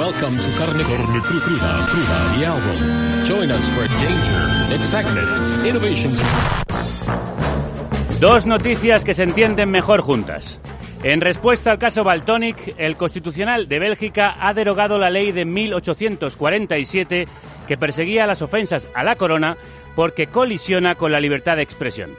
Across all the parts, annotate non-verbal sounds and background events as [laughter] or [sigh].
Welcome to Carne, Carne Cru- Cruda, Cruda, the album. Join us for danger, excitement, innovations. Dos noticias que se entienden mejor juntas. En respuesta al caso Baltonic, el Constitucional de Bélgica ha derogado la ley de 1847 que perseguía las ofensas a la corona porque colisiona con la libertad de expresión.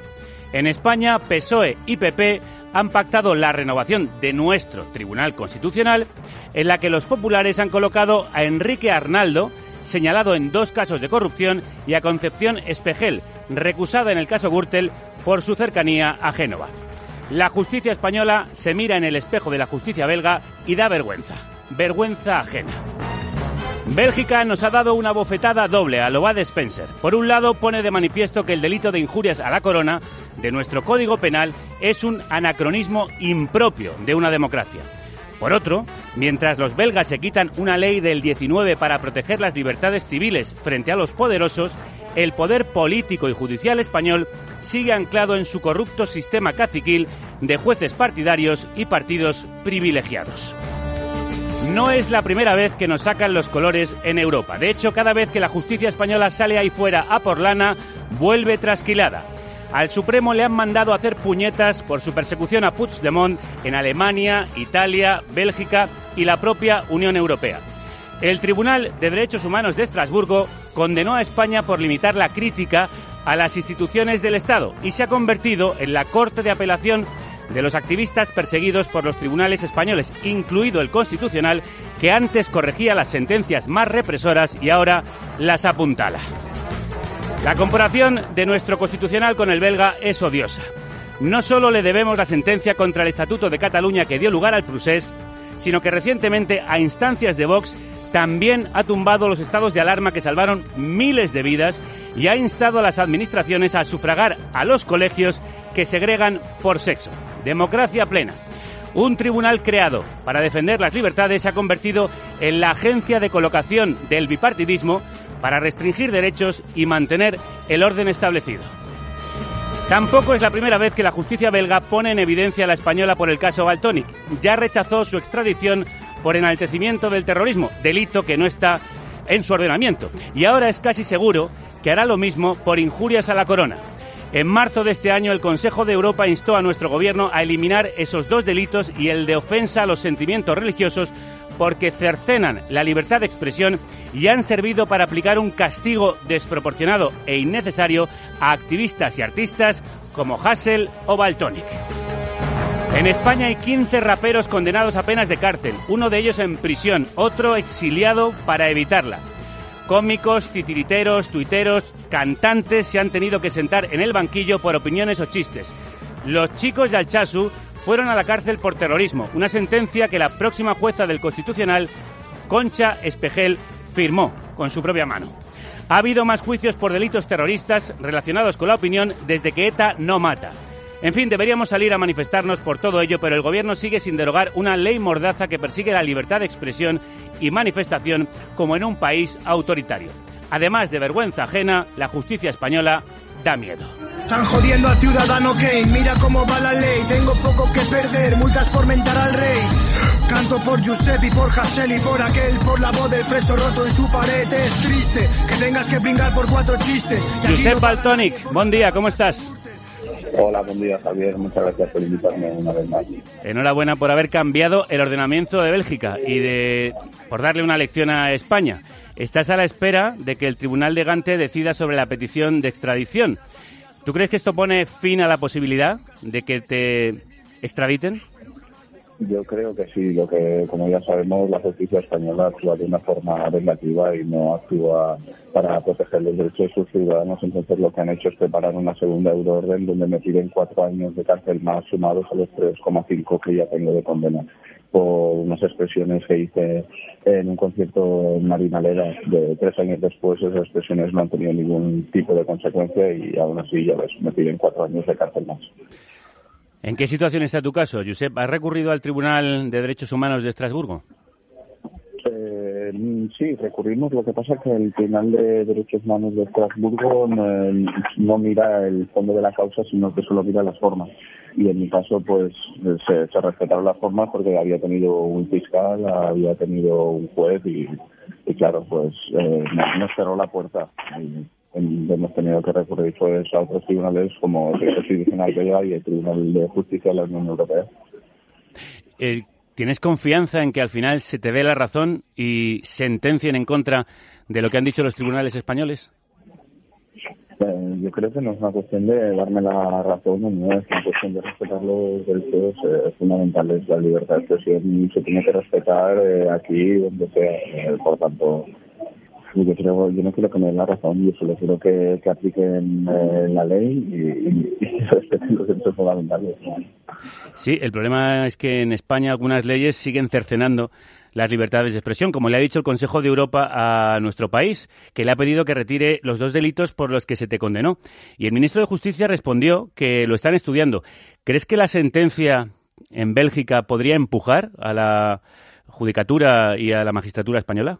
En España, PSOE y PP han pactado la renovación de nuestro Tribunal Constitucional, en la que los populares han colocado a Enrique Arnaldo, señalado en dos casos de corrupción, y a Concepción Espejel, recusada en el caso Gürtel por su cercanía a Génova. La justicia española se mira en el espejo de la justicia belga y da vergüenza. Vergüenza ajena. Bélgica nos ha dado una bofetada doble a lo de Spencer. Por un lado, pone de manifiesto que el delito de injurias a la corona de nuestro Código Penal es un anacronismo impropio de una democracia. Por otro, mientras los belgas se quitan una ley del 19 para proteger las libertades civiles frente a los poderosos, el poder político y judicial español sigue anclado en su corrupto sistema caciquil de jueces partidarios y partidos privilegiados. No es la primera vez que nos sacan los colores en Europa. De hecho, cada vez que la justicia española sale ahí fuera a por lana, vuelve trasquilada. Al Supremo le han mandado hacer puñetas por su persecución a Puigdemont en Alemania, Italia, Bélgica y la propia Unión Europea. El Tribunal de Derechos Humanos de Estrasburgo condenó a España por limitar la crítica a las instituciones del Estado y se ha convertido en la Corte de Apelación de los activistas perseguidos por los tribunales españoles, incluido el Constitucional, que antes corregía las sentencias más represoras y ahora las apuntala. La comparación de nuestro Constitucional con el belga es odiosa. No solo le debemos la sentencia contra el Estatuto de Cataluña que dio lugar al procés, sino que recientemente, a instancias de Vox, también ha tumbado los estados de alarma que salvaron miles de vidas y ha instado a las administraciones a sufragar a los colegios que segregan por sexo. Democracia plena. Un tribunal creado para defender las libertades se ha convertido en la agencia de colocación del bipartidismo para restringir derechos y mantener el orden establecido. Tampoco es la primera vez que la justicia belga pone en evidencia a la española por el caso Baltonic. Ya rechazó su extradición por enaltecimiento del terrorismo, delito que no está en su ordenamiento. Y ahora es casi seguro que hará lo mismo por injurias a la corona. En marzo de este año, el Consejo de Europa instó a nuestro gobierno a eliminar esos dos delitos y el de ofensa a los sentimientos religiosos porque cercenan la libertad de expresión y han servido para aplicar un castigo desproporcionado e innecesario a activistas y artistas como Hassel o Baltonic. En España hay 15 raperos condenados a penas de cárcel, uno de ellos en prisión, otro exiliado para evitarla. Cómicos, titiriteros, tuiteros, cantantes se han tenido que sentar en el banquillo por opiniones o chistes. Los chicos de Alchazu fueron a la cárcel por terrorismo, una sentencia que la próxima jueza del Constitucional, Concha Espejel, firmó con su propia mano. Ha habido más juicios por delitos terroristas relacionados con la opinión desde que ETA no mata. En fin, deberíamos salir a manifestarnos por todo ello, pero el Gobierno sigue sin derogar una ley mordaza que persigue la libertad de expresión y manifestación como en un país autoritario. Además de vergüenza ajena, la justicia española da miedo. Están jodiendo al ciudadano Kane, mira cómo va la ley, tengo poco que perder, multas por mentar al rey. Canto por Giuseppe, por Hassel y por aquel, por la voz del preso roto en su pared. Es triste que tengas que brincar por cuatro chistes. No- Baltonic, buen día, ¿cómo estás? Hola, buen día Javier, muchas gracias por invitarme una vez más. Enhorabuena por haber cambiado el ordenamiento de Bélgica y de por darle una lección a España. estás a la espera de que el Tribunal de Gante decida sobre la petición de extradición. ¿Tú crees que esto pone fin a la posibilidad de que te extraditen? Yo creo que sí, lo que, como ya sabemos, la justicia española actúa de una forma relativa y no actúa para proteger los derechos de sus ciudadanos. Entonces, lo que han hecho es preparar una segunda euroorden donde me piden cuatro años de cárcel más sumados a los 3,5 que ya tengo de condena por unas expresiones que hice en un concierto en Marinalera de tres años después. Esas expresiones no han tenido ningún tipo de consecuencia y aún así, ya ves, me piden cuatro años de cárcel más. ¿En qué situación está tu caso, Josep? ¿Has recurrido al Tribunal de Derechos Humanos de Estrasburgo? Eh, sí, recurrimos. Lo que pasa es que el Tribunal de Derechos Humanos de Estrasburgo no, mira el fondo de la causa, sino que solo mira las formas. Y en mi caso, pues se, respetaron las formas porque había tenido un fiscal, había tenido un juez y, claro, pues eh, nos cerró la puerta hemos tenido que recurrir pues, a otros tribunales como el Constitucional Belga y el Tribunal de Justicia de la Unión Europea. Eh, ¿Tienes confianza en que al final se te dé la razón y sentencien en contra de lo que han dicho los tribunales españoles? Eh, yo creo que no es una cuestión de darme la razón, no es una cuestión de respetar los derechos eh, fundamentales. La libertad de expresión se tiene que respetar aquí donde sea. por tanto, yo, creo, yo no quiero que me den la razón, yo solo quiero que, que apliquen eh, la ley y, y, [laughs] derechos fundamentales. Sí, el problema es que en España algunas leyes siguen cercenando las libertades de expresión, como le ha dicho el Consejo de Europa a nuestro país, que le ha pedido que retire los dos delitos por los que se te condenó. Y el ministro de Justicia respondió que lo están estudiando. ¿Crees que la sentencia en Bélgica podría empujar a la judicatura y a la magistratura española?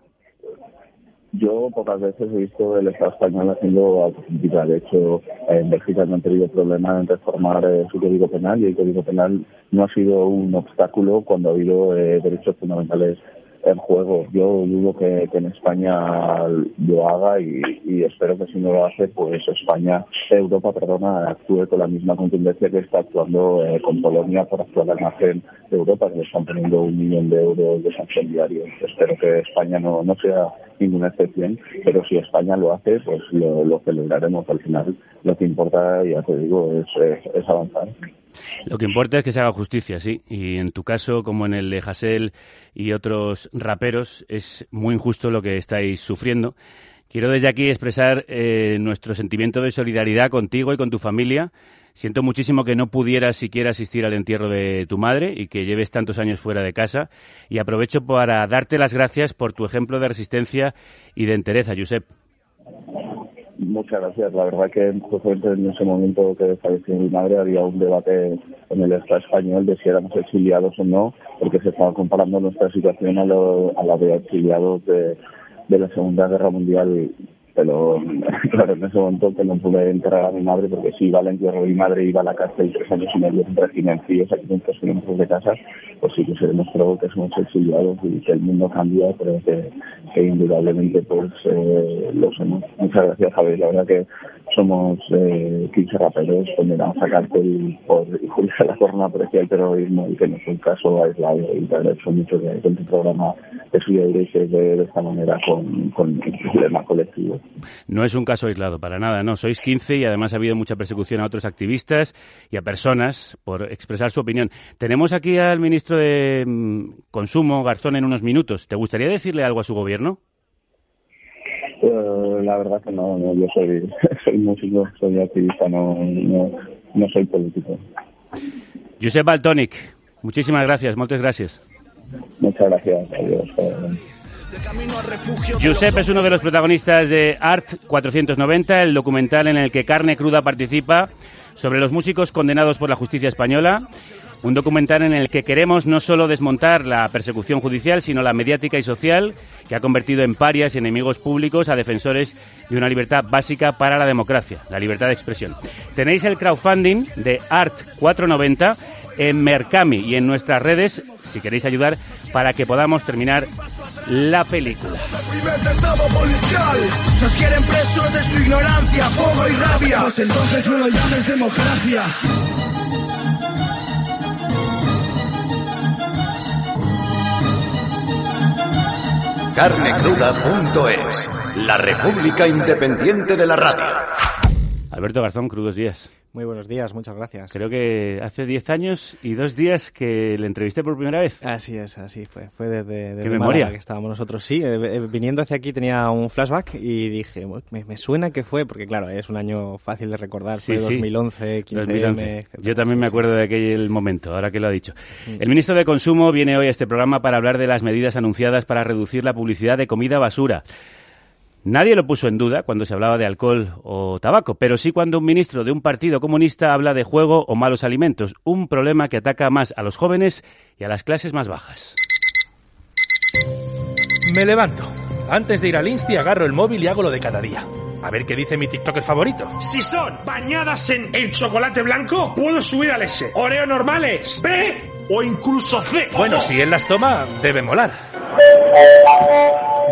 Yo pocas veces he visto el Estado español haciendo autocrítica. De hecho, en Bélgica no han tenido problema en reformar eh, su código penal y el código penal no ha sido un obstáculo cuando ha habido eh, derechos fundamentales en juego. Yo dudo que, en España lo haga y, espero que si no lo hace, pues España, Europa, perdona, actúe con la misma contundencia que está actuando eh, con Polonia por actuar al margen de Europa, que están poniendo un millón de euros de sanción diario. Espero que España no, no sea ninguna excepción, pero si España lo hace, pues lo, celebraremos al final. Lo que importa, ya te digo, es, avanzar. Lo que importa es que se haga justicia, sí. Y en tu caso, como en el de Hassel y otros raperos, es muy injusto lo que estáis sufriendo. Quiero desde aquí expresar eh, nuestro sentimiento de solidaridad contigo y con tu familia. Siento muchísimo que no pudieras siquiera asistir al entierro de tu madre y que lleves tantos años fuera de casa. Y aprovecho para darte las gracias por tu ejemplo de resistencia y de entereza, Josep. Muchas gracias. La verdad que en ese momento que falleció mi madre había un debate en el Estado español de si éramos exiliados o no, porque se estaba comparando nuestra situación a, a la de exiliados de la Segunda Guerra Mundial pero [laughs] claro, en ese momento que no pude enterrar a mi madre porque si iba al entierro de mi madre iba a la cárcel tres años y medio en régimen frío a 500 kilómetros de casa, pues sí que se demostró que somos exiliados y que el mundo cambia, pero que, indudablemente pues eh, lo somos. Muchas gracias Javier, la verdad que somos eh, 15 raperos condenados a cárcel por a la corona apreciar el terrorismo y que no es un caso aislado y te agradezco mucho que con tu programa de de, de esta manera con, con el problema colectivo. No es un caso aislado, para nada, no. Sois 15 y además ha habido mucha persecución a otros activistas y a personas por expresar su opinión. Tenemos aquí al ministro de mm, Consumo, Garzón, en unos minutos. ¿Te gustaría decirle algo a su gobierno? Eh, la verdad que no, yo soy, [laughs] soy músico, soy activista, no, no, soy político. Josep Baltonic, muchísimas gracias, muchas gracias. Muchas gracias, adiós. Josep es uno de los protagonistas de Art 490, el documental en el que Carne Cruda participa sobre los músicos condenados por la justicia española. Un documental en el que queremos no solo desmontar la persecución judicial, sino la mediática y social que ha convertido en parias y enemigos públicos a defensores de una libertad básica para la democracia, la libertad de expresión. Tenéis el crowdfunding de Art 490 en Mercami y en nuestras redes si queréis ayudar para que podamos terminar la película. Nos quieren presos de su ignorancia, fuego y rabia. Pues entonces no lo llames democracia. Carnecruda.es, la República Independiente de la Radio. Alberto Garzón, crudos días. Muy buenos días, muchas gracias. Creo que hace 10 años y dos días que le entrevisté por primera vez. Así es, así fue. Fue desde, ¿Qué memoria? que estábamos nosotros. Sí, eh, eh, viniendo hacia aquí tenía un flashback y dije, me, me, suena que fue, porque claro, es un año fácil de recordar, fue sí. 2011, 15 2011. Yo también me acuerdo de aquel momento, ahora que lo ha dicho. El ministro de Consumo viene hoy a este programa para hablar de las medidas anunciadas para reducir la publicidad de comida basura. Nadie lo puso en duda cuando se hablaba de alcohol o tabaco, pero sí cuando un ministro de un partido comunista habla de juego o malos alimentos, un problema que ataca más a los jóvenes y a las clases más bajas. Me levanto. Antes de ir al Insti agarro el móvil y hago lo de cada día. A ver qué dice mi TikToker favorito. Si son bañadas en el chocolate blanco, puedo subir al S. Oreo normales, B o incluso C. Bueno, si él las toma, debe molar.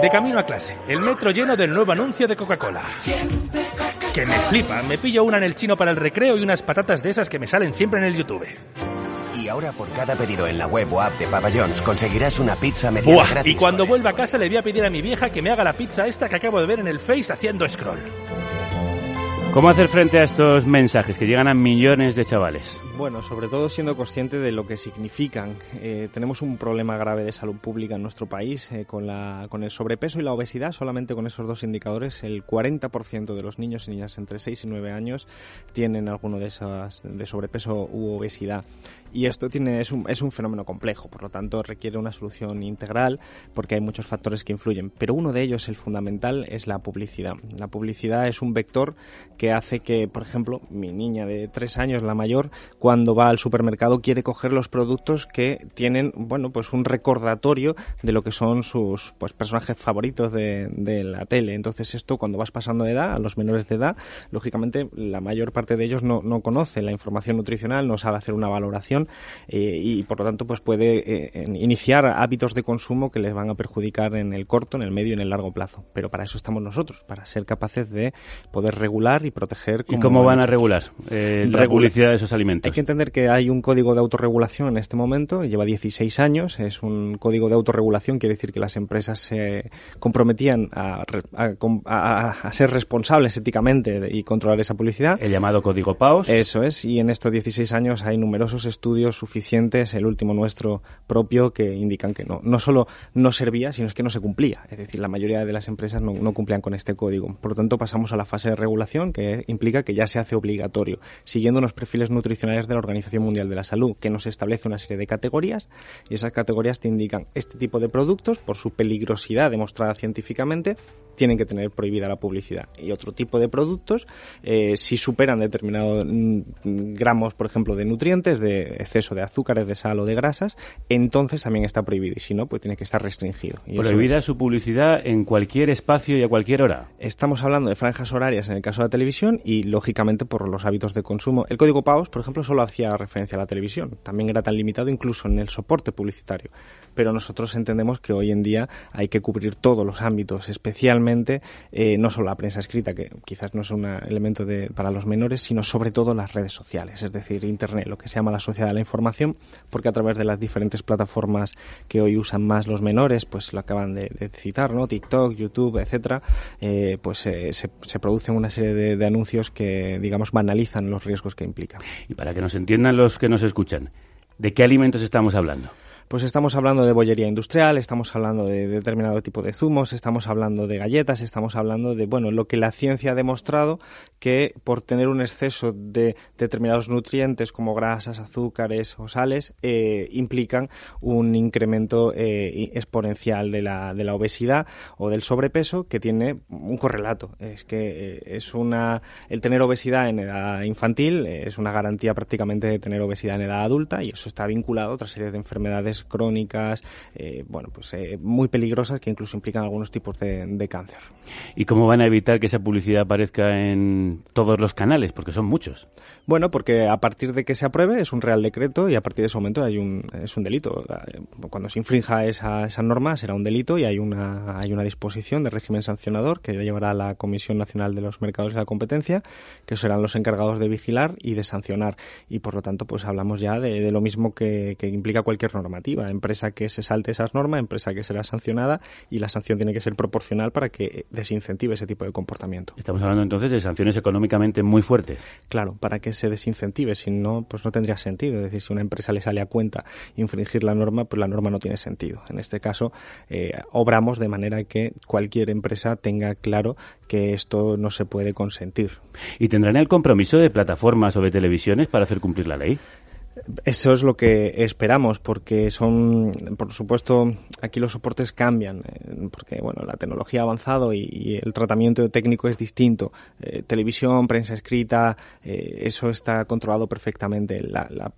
De camino a clase, el metro lleno del nuevo anuncio de Coca-Cola. Que me flipa, me pillo una en el chino para el recreo y unas patatas de esas que me salen siempre en el YouTube. Y ahora por cada pedido en la web o app de Papa John's conseguirás una pizza mediana Buah, gratis. y cuando vuelva a casa le voy a pedir a mi vieja que me haga la pizza esta que acabo de ver en el Face haciendo scroll. ¿Cómo hacer frente a estos mensajes que llegan a millones de chavales? Bueno, sobre todo siendo consciente de lo que significan. Eh, tenemos un problema grave de salud pública en nuestro país eh, con, la, con el sobrepeso y la obesidad. Solamente con esos dos indicadores, el 40% de los niños y niñas entre 6 y 9 años tienen alguno de esas de sobrepeso u obesidad. Y esto tiene, es, un, es un fenómeno complejo, por lo tanto requiere una solución integral porque hay muchos factores que influyen. Pero uno de ellos, el fundamental, es la publicidad. La publicidad es un vector que hace que, por ejemplo, mi niña de 3 años, la mayor, cuando va al supermercado quiere coger los productos que tienen, bueno, pues un recordatorio de lo que son sus pues, personajes favoritos de, de la tele. Entonces esto, cuando vas pasando de edad, a los menores de edad, lógicamente la mayor parte de ellos no, no conoce la información nutricional, no sabe hacer una valoración eh, y por lo tanto pues puede eh, iniciar hábitos de consumo que les van a perjudicar en el corto, en el medio y en el largo plazo. Pero para eso estamos nosotros, para ser capaces de poder regular y proteger. ¿Y cómo van a regular eh, la publicidad de esos alimentos? Hay que entender que hay un código de autorregulación en este momento, lleva 16 años, es un código de autorregulación, quiere decir que las empresas se comprometían a, a, a, a ser responsables éticamente y controlar esa publicidad. El llamado código PAOS. Eso es, y en estos 16 años hay numerosos estudios suficientes, el último nuestro propio, que indican que no, no solo no servía, sino es que no se cumplía. Es decir, la mayoría de las empresas no, no cumplían con este código. Por lo tanto, pasamos a la fase de regulación, que implica que ya se hace obligatorio, siguiendo unos perfiles nutricionales de la Organización Mundial de la Salud, que nos establece una serie de categorías y esas categorías te indican este tipo de productos, por su peligrosidad demostrada científicamente, tienen que tener prohibida la publicidad. Y otro tipo de productos, eh, si superan determinados gramos, por ejemplo, de nutrientes, de exceso de azúcares, de sal o de grasas, entonces también está prohibido. Y si no, pues tiene que estar restringido. Y Prohibida es... su publicidad en cualquier espacio y a cualquier hora. Estamos hablando de franjas horarias en el caso de la televisión y, lógicamente, por los hábitos de consumo. El código PAOS, por ejemplo, solo hacía referencia a la televisión. También era tan limitado incluso en el soporte publicitario. Pero nosotros entendemos que hoy en día hay que cubrir todos los ámbitos, especialmente eh, no solo la prensa escrita, que quizás no es un elemento de, para los menores, sino sobre todo las redes sociales, es decir, Internet, lo que se llama la sociedad de la información, porque a través de las diferentes plataformas que hoy usan más los menores, pues lo acaban de, citar, ¿no? TikTok, YouTube, etcétera, eh, pues eh, se, se, producen una serie de, de anuncios que, digamos, banalizan los riesgos que implica. Y para que nos entiendan los que nos escuchan, ¿de qué alimentos estamos hablando? Pues estamos hablando de bollería industrial, estamos hablando de determinado tipo de zumos, estamos hablando de galletas, estamos hablando de, bueno, lo que la ciencia ha demostrado que por tener un exceso de determinados nutrientes como grasas, azúcares o sales, eh, implican un incremento eh, exponencial de la, de la obesidad o del sobrepeso que tiene un correlato. Es que eh, es una, el tener obesidad en edad infantil es una garantía prácticamente de tener obesidad en edad adulta y eso está vinculado a otra serie de enfermedades crónicas, eh, bueno, pues eh, muy peligrosas que incluso implican algunos tipos de, de, cáncer. ¿Y cómo van a evitar que esa publicidad aparezca en todos los canales? Porque son muchos. Bueno, porque a partir de que se apruebe es un real decreto y a partir de ese momento hay un, es un delito. Cuando se infrinja esa, esa norma será un delito y hay una, hay una disposición de régimen sancionador que llevará la Comisión Nacional de los Mercados y la Competencia, que serán los encargados de vigilar y de sancionar. Y por lo tanto, pues hablamos ya de, de lo mismo que, que implica cualquier normativa Empresa que se salte esas normas, empresa que será sancionada y la sanción tiene que ser proporcional para que desincentive ese tipo de comportamiento. Estamos hablando entonces de sanciones económicamente muy fuertes. Claro, para que se desincentive, si no, pues no tendría sentido. Es decir, si una empresa le sale a cuenta infringir la norma, pues la norma no tiene sentido. En este caso, eh, obramos de manera que cualquier empresa tenga claro que esto no se puede consentir. ¿Y tendrán el compromiso de plataformas o de televisiones para hacer cumplir la ley? Eso es lo que esperamos, porque son, por supuesto, aquí los soportes cambian, eh, porque bueno, la tecnología ha avanzado y, el tratamiento técnico es distinto. Eh, televisión, prensa escrita, eh, eso está controlado perfectamente. La, la,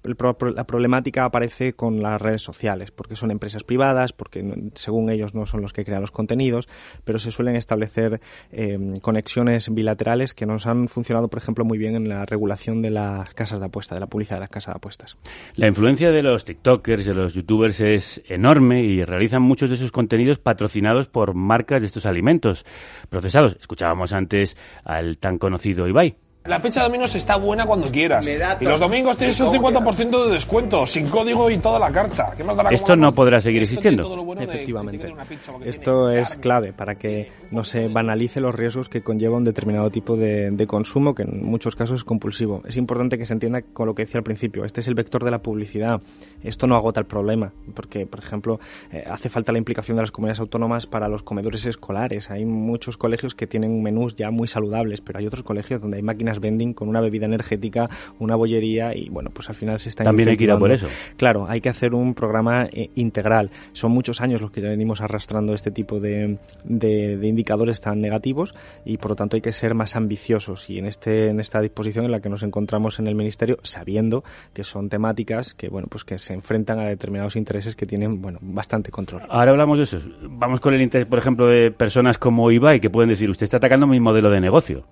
problemática aparece con las redes sociales, porque son empresas privadas, porque según ellos no son los que crean los contenidos, pero se suelen establecer conexiones bilaterales que nos han funcionado, por ejemplo, muy bien en la regulación de las casas de apuesta, de la publicidad de las casas de apuestas. La influencia de los TikTokers, de los YouTubers es enorme y realizan muchos de sus contenidos patrocinados por marcas de estos alimentos procesados. Escuchábamos antes al tan conocido Ibai. La pizza de Domino's está buena cuando quieras. Y los domingos tienes un 50% de descuento, sin código y toda la carta. Esto no podrá seguir existiendo. Efectivamente. Esto es clave para que no se banalice los riesgos que conlleva un determinado tipo de, consumo, que en muchos casos es compulsivo. Es importante que se entienda con lo que decía al principio. Este es el vector de la publicidad. Esto no agota el problema, porque, por ejemplo, eh, hace falta la implicación de las comunidades autónomas para los comedores escolares. Hay muchos colegios que tienen menús ya muy saludables, pero hay otros colegios donde hay máquinas vending con una bebida energética, una bollería y bueno, pues al final se está También hay que ir a por eso. Claro, hay que hacer un programa eh, integral. Son muchos años los que ya venimos arrastrando este tipo de, de, indicadores tan negativos y por lo tanto hay que ser más ambiciosos y en este en esta disposición en la que nos encontramos en el ministerio sabiendo que son temáticas que bueno, pues que se enfrentan a determinados intereses que tienen bueno, bastante control. Ahora hablamos de eso. Vamos con el interés, por ejemplo, de personas como Ibai que pueden decir, usted está atacando mi modelo de negocio.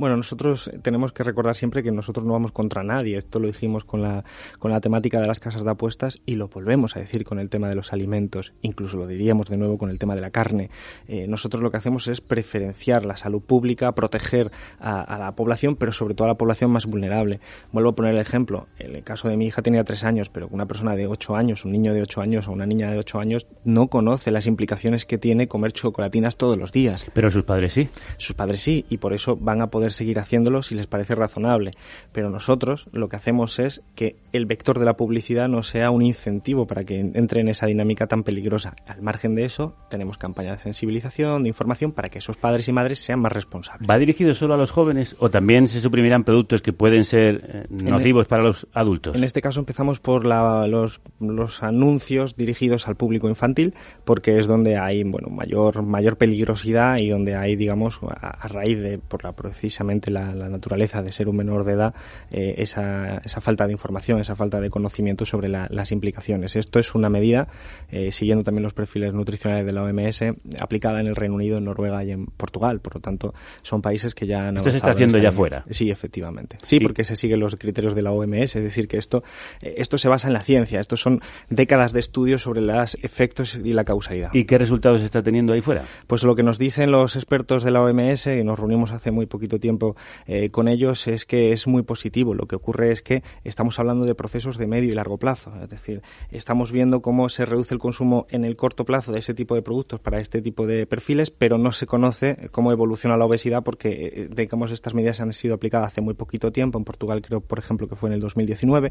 Bueno, nosotros tenemos que recordar siempre que nosotros no vamos contra nadie. Esto lo dijimos con la, con la temática de las casas de apuestas y lo volvemos a decir con el tema de los alimentos. Incluso lo diríamos de nuevo con el tema de la carne. Eh, nosotros lo que hacemos es preferenciar la salud pública, proteger a, la población, pero sobre todo a la población más vulnerable. Vuelvo a poner el ejemplo. En el caso de mi hija tenía tres años, pero una persona de ocho años, un niño de ocho años o una niña de ocho años no conoce las implicaciones que tiene comer chocolatinas todos los días. Pero sus padres sí. Sus padres sí, y por eso van a poder seguir haciéndolo si les parece razonable. Pero nosotros lo que hacemos es que el vector de la publicidad no sea un incentivo para que entre en esa dinámica tan peligrosa. Al margen de eso, tenemos campañas de sensibilización, de información, para que esos padres y madres sean más responsables. ¿Va dirigido solo a los jóvenes o también se suprimirán productos que pueden ser eh, nocivos para los adultos? En este caso empezamos por los, los anuncios dirigidos al público infantil, porque es donde hay bueno mayor mayor peligrosidad y donde hay digamos a, a raíz de por la precisamente la, naturaleza de ser un menor de edad eh, esa, esa, falta de información, esa falta de conocimiento sobre las implicaciones. Esto es una medida, eh, siguiendo también los perfiles nutricionales de la OMS, aplicada en el Reino Unido, en Noruega y en Portugal. Por lo tanto, son países que ya han Esto se está haciendo ya fuera. Sí, efectivamente. Sí, porque se siguen los criterios de la OMS, es decir, que esto, eh, esto se basa en la ciencia. Estos son décadas de estudios sobre los efectos y la causalidad. ¿Y qué resultados se está teniendo ahí fuera? Pues lo que nos dicen los expertos de la OMS, y nos reunimos hace muy poquito tiempo, eh, con ellos es que es muy positivo. Lo que ocurre es que estamos hablando de procesos de medio y largo plazo. Es decir, estamos viendo cómo se reduce el consumo en el corto plazo de ese tipo de productos para este tipo de perfiles, pero no se conoce cómo evoluciona la obesidad porque, eh, digamos, estas medidas han sido aplicadas hace muy poquito tiempo. En Portugal creo, por ejemplo, que fue en el 2019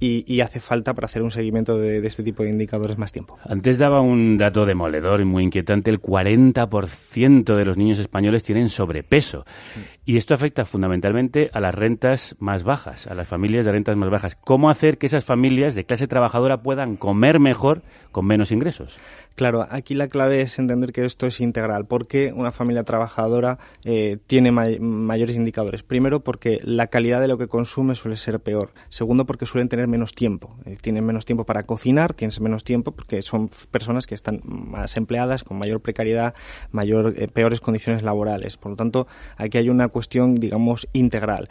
y, hace falta para hacer un seguimiento de, este tipo de indicadores más tiempo. Antes daba un dato demoledor y muy inquietante, el 40% de los niños españoles tienen sobrepeso. Y esto afecta fundamentalmente a las rentas más bajas, a las familias de rentas más bajas. ¿Cómo hacer que esas familias de clase trabajadora puedan comer mejor con menos ingresos? Claro, aquí la clave es entender que esto es integral. porque una familia trabajadora eh, tiene mayores indicadores? Primero, porque la calidad de lo que consume suele ser peor. Segundo, porque suelen tener menos tiempo. Eh, tienen menos tiempo para cocinar, tienes menos tiempo porque son personas que están más empleadas, con mayor precariedad, mayor, eh, peores condiciones laborales. Por lo tanto, aquí hay una cuestión, digamos, integral,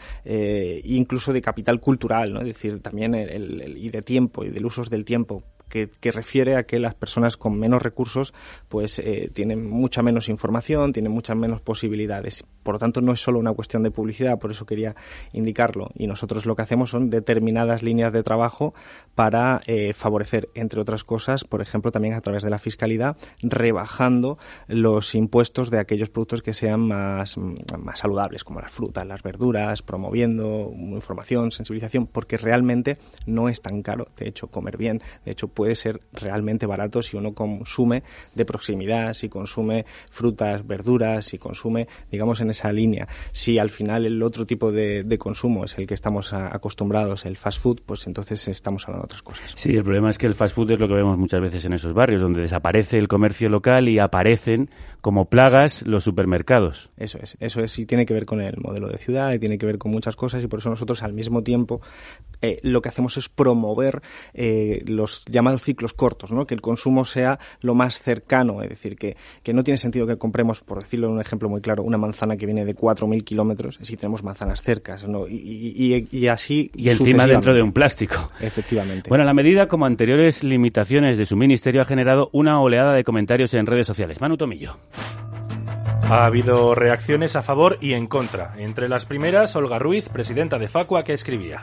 incluso de capital cultural, ¿no? Es decir, también el, y de tiempo y del uso del tiempo que, refiere a que las personas con menos recursos pues eh, tienen mucha menos información, tienen muchas menos posibilidades. Por lo tanto, no es solo una cuestión de publicidad, por eso quería indicarlo. Y nosotros lo que hacemos son determinadas líneas de trabajo para eh, favorecer, entre otras cosas, por ejemplo, también a través de la fiscalidad, rebajando los impuestos de aquellos productos que sean más, más saludables, como las frutas, las verduras, promoviendo información, sensibilización, porque realmente no es tan caro, de hecho, comer bien. De hecho, puede ser realmente barato si uno consume de proximidad, si consume frutas, verduras, si consume, digamos, en esa línea. Si al final el otro tipo de, consumo es el que estamos acostumbrados, el fast food, pues entonces estamos hablando de otras cosas. Sí, el problema es que el fast food es lo que vemos muchas veces en esos barrios, donde desaparece el comercio local y aparecen como plagas los supermercados. Eso es, eso es, y tiene que ver con el modelo de ciudad, y tiene que ver con muchas cosas, y por eso nosotros al mismo tiempo eh, lo que hacemos es promover eh, los llamados ciclos cortos, ¿no? que el consumo sea lo más cercano, es decir, que, que no tiene sentido que compremos, por decirlo en un ejemplo muy claro, una manzana que viene de 4.000 kilómetros si tenemos manzanas cercas, ¿no? y, y, así. Y encima dentro de un plástico. Efectivamente. Bueno, la medida, como anteriores limitaciones de su ministerio, ha generado una oleada de comentarios en redes sociales. Manu Tomillo. Ha habido reacciones a favor y en contra. Entre las primeras, Olga Ruiz, presidenta de Facua, que escribía.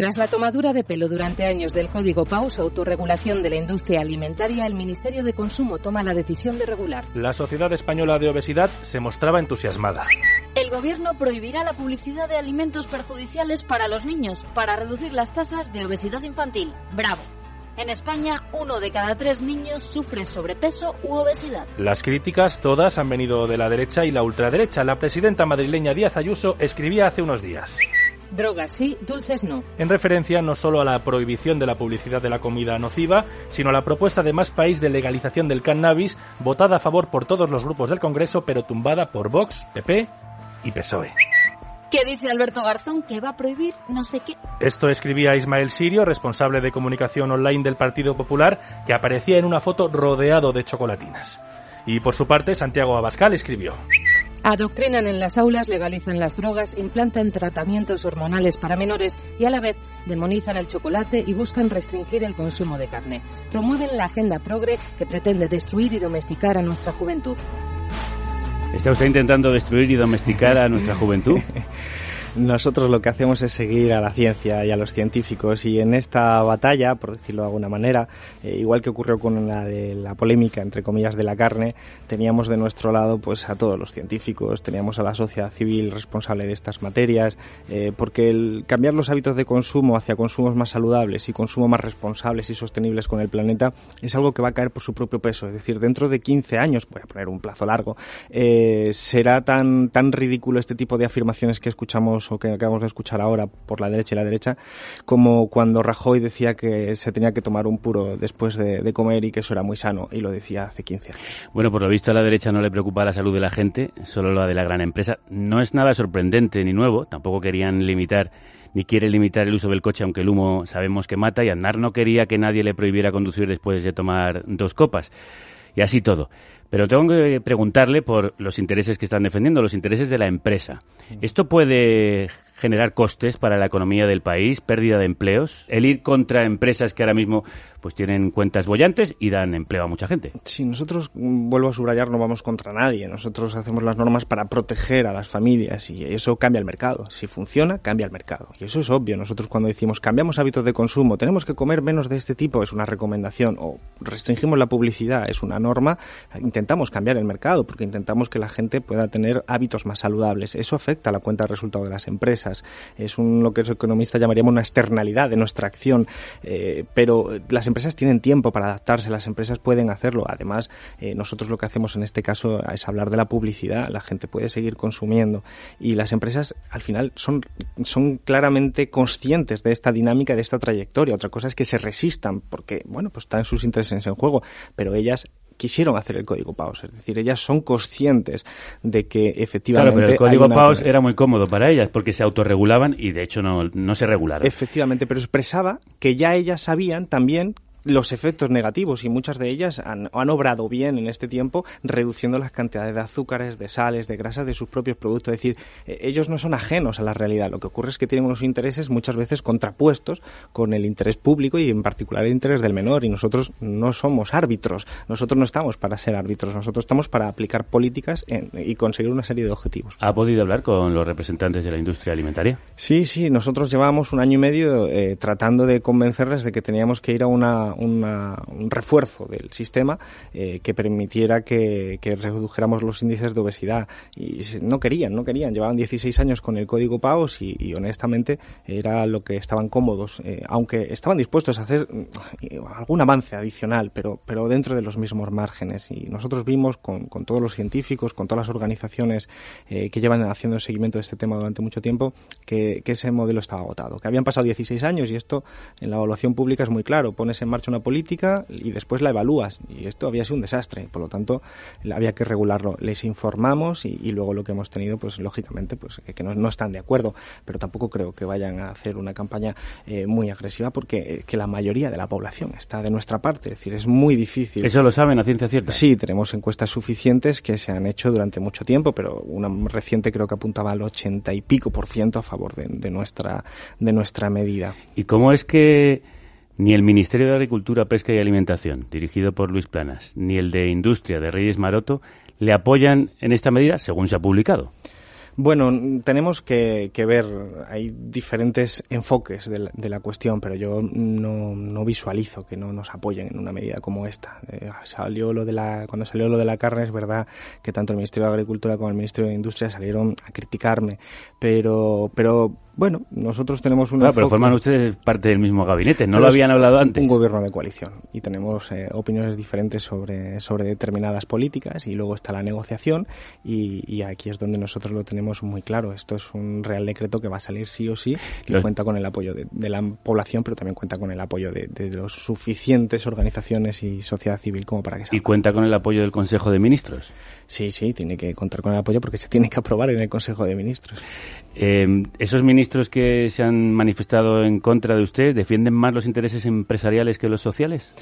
Tras la tomadura de pelo durante años del Código PAUS, autorregulación de la industria alimentaria, el Ministerio de Consumo toma la decisión de regular. La Sociedad Española de Obesidad se mostraba entusiasmada. El Gobierno prohibirá la publicidad de alimentos perjudiciales para los niños para reducir las tasas de obesidad infantil. ¡Bravo! En España, uno de cada tres niños sufre sobrepeso u obesidad. Las críticas todas han venido de la derecha y la ultraderecha. La presidenta madrileña Díaz Ayuso escribía hace unos días. Drogas sí, dulces no. En referencia no solo a la prohibición de la publicidad de la comida nociva, sino a la propuesta de más país de legalización del cannabis, votada a favor por todos los grupos del Congreso, pero tumbada por Vox, PP y PSOE. ¿Qué dice Alberto Garzón? Que va a prohibir no sé qué. Esto escribía Ismael Sirio, responsable de comunicación online del Partido Popular, que aparecía en una foto rodeado de chocolatinas. Y por su parte, Santiago Abascal escribió. Adoctrinan en las aulas, legalizan las drogas, implantan tratamientos hormonales para menores y a la vez demonizan el chocolate y buscan restringir el consumo de carne. Promueven la agenda progre que pretende destruir y domesticar a nuestra juventud. ¿Está usted intentando destruir y domesticar a nuestra juventud? [laughs] Nosotros lo que hacemos es seguir a la ciencia y a los científicos y en esta batalla, por decirlo de alguna manera, eh, igual que ocurrió con la de la polémica entre comillas de la carne, teníamos de nuestro lado pues a todos los científicos, teníamos a la sociedad civil responsable de estas materias, eh, porque el cambiar los hábitos de consumo hacia consumos más saludables y consumos más responsables y sostenibles con el planeta es algo que va a caer por su propio peso, es decir, dentro de 15 años, voy a poner un plazo largo, eh, será tan tan ridículo este tipo de afirmaciones que escuchamos o que acabamos de escuchar ahora por la derecha y la derecha, como cuando Rajoy decía que se tenía que tomar un puro después de, comer y que eso era muy sano, y lo decía hace 15 años. Bueno, por lo visto a la derecha no le preocupa la salud de la gente, solo la de la gran empresa. No es nada sorprendente ni nuevo, tampoco querían limitar ni quiere limitar el uso del coche, aunque el humo sabemos que mata, y Andar no quería que nadie le prohibiera conducir después de tomar dos copas. Y así todo. Pero tengo que preguntarle por los intereses que están defendiendo, los intereses de la empresa. ¿Esto puede generar costes para la economía del país, pérdida de empleos, el ir contra empresas que ahora mismo pues tienen cuentas bollantes y dan empleo a mucha gente. Sí, nosotros, mm, vuelvo a subrayar, no vamos contra nadie. Nosotros hacemos las normas para proteger a las familias y eso cambia el mercado. Si funciona, cambia el mercado. Y eso es obvio. Nosotros cuando decimos cambiamos hábitos de consumo, tenemos que comer menos de este tipo, es una recomendación, o restringimos la publicidad, es una norma, intentamos cambiar el mercado porque intentamos que la gente pueda tener hábitos más saludables. Eso afecta a la cuenta de resultado de las empresas es un, lo que los economistas llamaríamos una externalidad de nuestra acción, eh, pero las empresas tienen tiempo para adaptarse, las empresas pueden hacerlo. Además, eh, nosotros lo que hacemos en este caso es hablar de la publicidad, la gente puede seguir consumiendo y las empresas al final son, son claramente conscientes de esta dinámica, de esta trayectoria. Otra cosa es que se resistan porque, bueno, pues están sus intereses en juego, pero ellas quisieron hacer el código PAOS. Es decir, ellas son conscientes de que efectivamente. Claro, pero el código PAOS era muy cómodo para ellas porque se autorregulaban y de hecho no, no se regularon. Efectivamente, pero expresaba que ya ellas sabían también los efectos negativos y muchas de ellas han, han, obrado bien en este tiempo reduciendo las cantidades de azúcares, de sales, de grasas de sus propios productos. Es decir, eh, ellos no son ajenos a la realidad. Lo que ocurre es que tienen unos intereses muchas veces contrapuestos con el interés público y en particular el interés del menor y nosotros no somos árbitros. Nosotros no estamos para ser árbitros. Nosotros estamos para aplicar políticas y conseguir una serie de objetivos. ¿Ha podido hablar con los representantes de la industria alimentaria? Sí, sí. Nosotros llevábamos un año y medio eh, tratando de convencerles de que teníamos que ir a una un refuerzo del sistema eh, que permitiera que, redujéramos los índices de obesidad. Y no querían, no querían. Llevaban 16 años con el código PAOS y, honestamente era lo que estaban cómodos, eh, aunque estaban dispuestos a hacer mm, algún avance adicional, pero, pero dentro de los mismos márgenes. Y nosotros vimos con, todos los científicos, con todas las organizaciones eh, que llevan haciendo el seguimiento de este tema durante mucho tiempo, que, que ese modelo estaba agotado. Que habían pasado 16 años y esto en la evaluación pública es muy claro. Pones en marcha una política y después la evalúas. Y esto había sido un desastre, por lo tanto había que regularlo. Les informamos y, luego lo que hemos tenido, pues lógicamente, pues que no, están de acuerdo, pero tampoco creo que vayan a hacer una campaña eh, muy agresiva porque eh, que la mayoría de la población está de nuestra parte. Es decir, es muy difícil. ¿Eso lo saben a ciencia cierta? Sí, tenemos encuestas suficientes que se han hecho durante mucho tiempo, pero una reciente creo que apuntaba al 80 y pico por ciento a favor de, nuestra, de nuestra medida. ¿Y cómo es que ni el Ministerio de Agricultura, Pesca y Alimentación, dirigido por Luis Planas, ni el de Industria de Reyes Maroto le apoyan en esta medida, según se ha publicado. Bueno, tenemos que, ver, hay diferentes enfoques de la, cuestión, pero yo no, visualizo que no nos apoyen en una medida como esta. Eh, salió lo de la, cuando salió lo de la carne, es verdad que tanto el Ministerio de Agricultura como el Ministerio de Industria salieron a criticarme, pero, pero bueno, nosotros tenemos una. pero forman ustedes parte del mismo gabinete, ¿no lo habían hablado antes? Un gobierno de coalición y tenemos eh, opiniones diferentes sobre, sobre determinadas políticas y luego está la negociación y, aquí es donde nosotros lo tenemos muy claro. Esto es un real decreto que va a salir sí o sí, que cuenta con el apoyo de, la población, pero también cuenta con el apoyo de, de los suficientes organizaciones y sociedad civil como para que salga. ¿Y cuenta con el apoyo del Consejo de Ministros? Sí, sí, tiene que contar con el apoyo porque se tiene que aprobar en el Consejo de Ministros. Eh, ¿Esos ministros que se han manifestado en contra de usted defienden más los intereses empresariales que los sociales?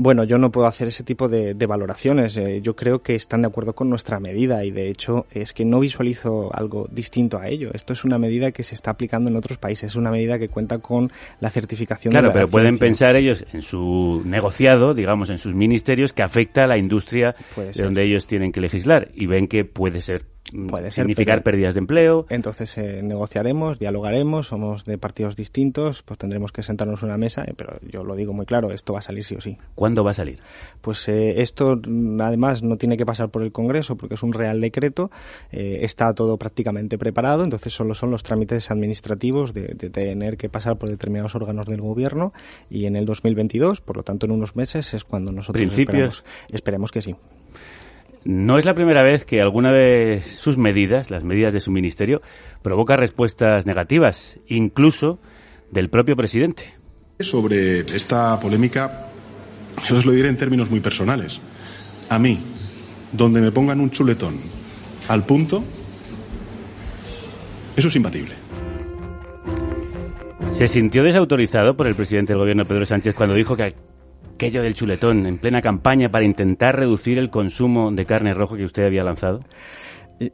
Bueno, yo no puedo hacer ese tipo de, valoraciones. Eh, yo creo que están de acuerdo con nuestra medida y, de hecho, es que no visualizo algo distinto a ello. Esto es una medida que se está aplicando en otros países. Es una medida que cuenta con la certificación claro, de Claro, pero pueden pensar ellos en su negociado, digamos, en sus ministerios, que afecta a la industria de donde ellos tienen que legislar y ven que puede ser Puede significar pérdidas de empleo. Entonces eh, negociaremos, dialogaremos, somos de partidos distintos, pues tendremos que sentarnos en una mesa, eh, pero yo lo digo muy claro, esto va a salir sí o sí. ¿Cuándo va a salir? Pues eh, esto mm, además no tiene que pasar por el Congreso porque es un real decreto, está todo prácticamente preparado, entonces solo son los trámites administrativos de, tener que pasar por determinados órganos del gobierno y en el 2022, por lo tanto en unos meses es cuando nosotros ¿Principios? esperemos que sí. No es la primera vez que alguna de sus medidas, las medidas de su ministerio, provoca respuestas negativas, incluso del propio presidente. Sobre esta polémica, os lo diré en términos muy personales. A mí, donde me pongan un chuletón al punto, eso es imbatible. ¿Se sintió desautorizado por el presidente del gobierno Pedro Sánchez cuando dijo que aquello del chuletón en plena campaña para intentar reducir el consumo de carne roja que usted había lanzado?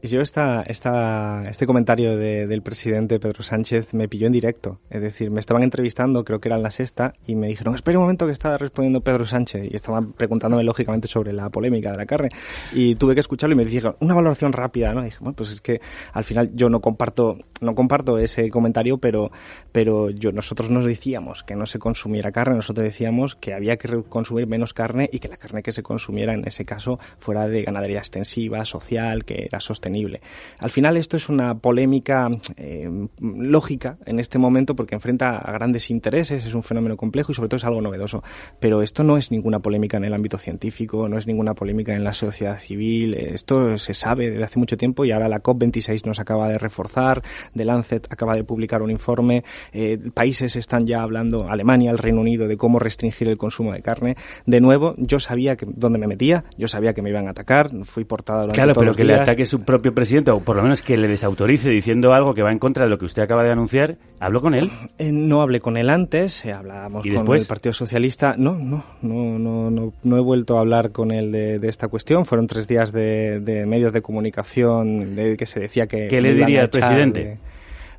Yo esta, esta, este comentario del presidente Pedro Sánchez me pilló en directo. Es decir, me estaban entrevistando, creo que era en la sexta, y me dijeron, espera un momento que estaba respondiendo Pedro Sánchez. Y estaban preguntándome lógicamente sobre la polémica de la carne. Y tuve que escucharlo y me dijeron, una valoración rápida, ¿no? Y dije, bueno, pues es que al final yo no comparto, no comparto ese comentario, pero, pero yo, nosotros nos decíamos que no se consumiera carne, nosotros decíamos que había que consumir menos carne y que la carne que se consumiera en ese caso fuera de ganadería extensiva, social, que era sostenible. Al final esto es una polémica eh, lógica en este momento porque enfrenta a grandes intereses, es un fenómeno complejo y sobre todo es algo novedoso. Pero esto no es ninguna polémica en el ámbito científico, no es ninguna polémica en la sociedad civil, esto se sabe desde hace mucho tiempo y ahora la COP26 nos acaba de reforzar, The Lancet acaba de publicar un informe, eh, países están ya hablando, Alemania, el Reino Unido, de cómo restringir el consumo de carne. De nuevo, yo sabía que dónde me metía, yo sabía que me iban a atacar, fui portada durante claro, todos pero que le ataque su propio presidente, o por lo menos que le desautorice diciendo algo que va en contra de lo que usted acaba de anunciar, ¿habló con él? Eh, no hablé con él antes, eh, hablábamos con el Partido Socialista. No, no, no, no, no, no he vuelto a hablar con él de, esta cuestión. Fueron tres días de, medios de comunicación de que se decía que... ¿Qué le diría al presidente?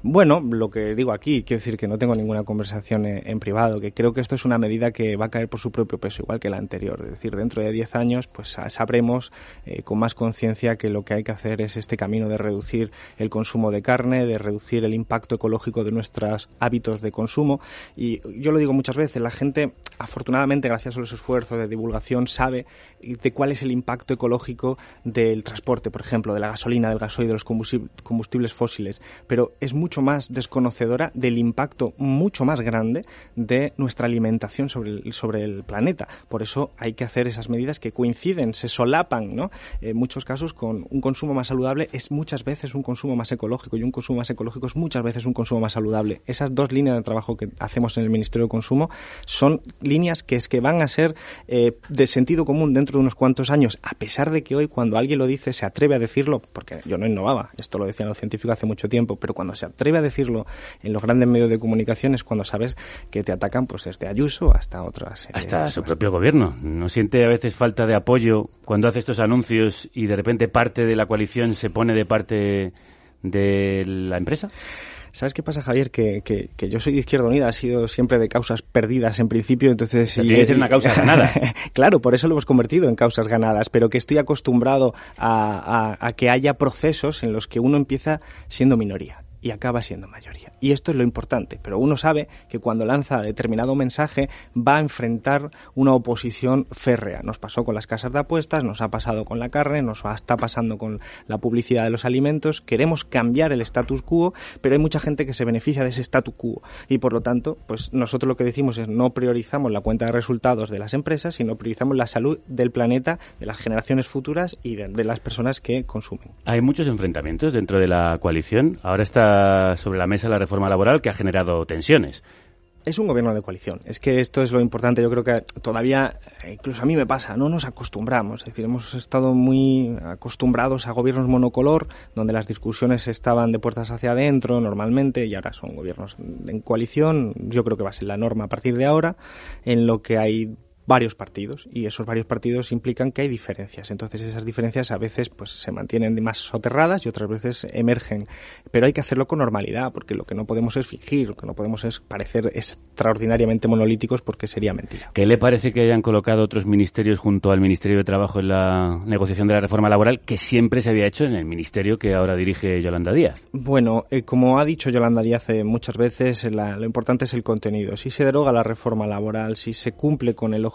Bueno, lo que digo aquí, quiero decir que no tengo ninguna conversación en, privado, que creo que esto es una medida que va a caer por su propio peso, igual que la anterior. Es decir, dentro de 10 años, pues sabremos eh, con más conciencia que lo que hay que hacer es este camino de reducir el consumo de carne, de reducir el impacto ecológico de nuestros hábitos de consumo. Y yo lo digo muchas veces, la gente, afortunadamente, gracias a los esfuerzos de divulgación, sabe de cuál es el impacto ecológico del transporte, por ejemplo, de la gasolina, del gasoil, de los combustibles fósiles. Pero es mucho más desconocedora del impacto mucho más grande de nuestra alimentación sobre el, sobre el planeta. Por eso hay que hacer esas medidas que coinciden, se solapan, ¿no? En muchos casos con un consumo más saludable es muchas veces un consumo más ecológico y un consumo más ecológico es muchas veces un consumo más saludable. Esas dos líneas de trabajo que hacemos en el Ministerio de Consumo son líneas que es que van a ser eh, de sentido común dentro de unos cuantos años, a pesar de que hoy cuando alguien lo dice se atreve a decirlo, porque yo no innovaba, esto lo decían los científicos hace mucho tiempo, pero cuando se atreve atreve a decirlo en los grandes medios de comunicación es cuando sabes que te atacan pues desde Ayuso hasta otras. hasta su propio gobierno. ¿No siente a veces falta de apoyo cuando hace estos anuncios y de repente parte de la coalición se pone de parte de la empresa? ¿Sabes qué pasa, Javier? Que, que, yo soy de Izquierda Unida, ha sido siempre de causas perdidas en principio, entonces... tiene que ser una causa ganada. [laughs] claro, por eso lo hemos convertido en causas ganadas, pero que estoy acostumbrado a, a que haya procesos en los que uno empieza siendo minoría y acaba siendo mayoría. Y esto es lo importante, pero uno sabe que cuando lanza determinado mensaje va a enfrentar una oposición férrea. Nos pasó con las casas de apuestas, nos ha pasado con la carne, nos está pasando con la publicidad de los alimentos. Queremos cambiar el status quo, pero hay mucha gente que se beneficia de ese status quo y por lo tanto, pues nosotros lo que decimos es no priorizamos la cuenta de resultados de las empresas, sino priorizamos la salud del planeta, de las generaciones futuras y de, de las personas que consumen. Hay muchos enfrentamientos dentro de la coalición. Ahora está sobre la mesa la reforma laboral que ha generado tensiones es un gobierno de coalición. Es que esto es lo importante. Yo creo que todavía, incluso a mí me pasa, no nos acostumbramos. Es decir, hemos estado muy acostumbrados a gobiernos monocolor, donde las discusiones estaban de puertas hacia adentro normalmente, y ahora son gobiernos en coalición. Yo creo que va a ser la norma a partir de ahora, en lo que hay varios partidos y esos varios partidos implican que hay diferencias. Entonces esas diferencias a veces pues se mantienen más soterradas y otras veces emergen. Pero hay que hacerlo con normalidad porque lo que no podemos es fingir, lo que no podemos es parecer extraordinariamente monolíticos porque sería mentira. ¿Qué le parece que hayan colocado otros ministerios junto al Ministerio de Trabajo en la negociación de la reforma laboral que siempre se había hecho en el ministerio que ahora dirige Yolanda Díaz? Bueno, eh, como ha dicho Yolanda Díaz eh, muchas veces, lo importante es el contenido. Si se deroga la reforma laboral, si se cumple con el objetivo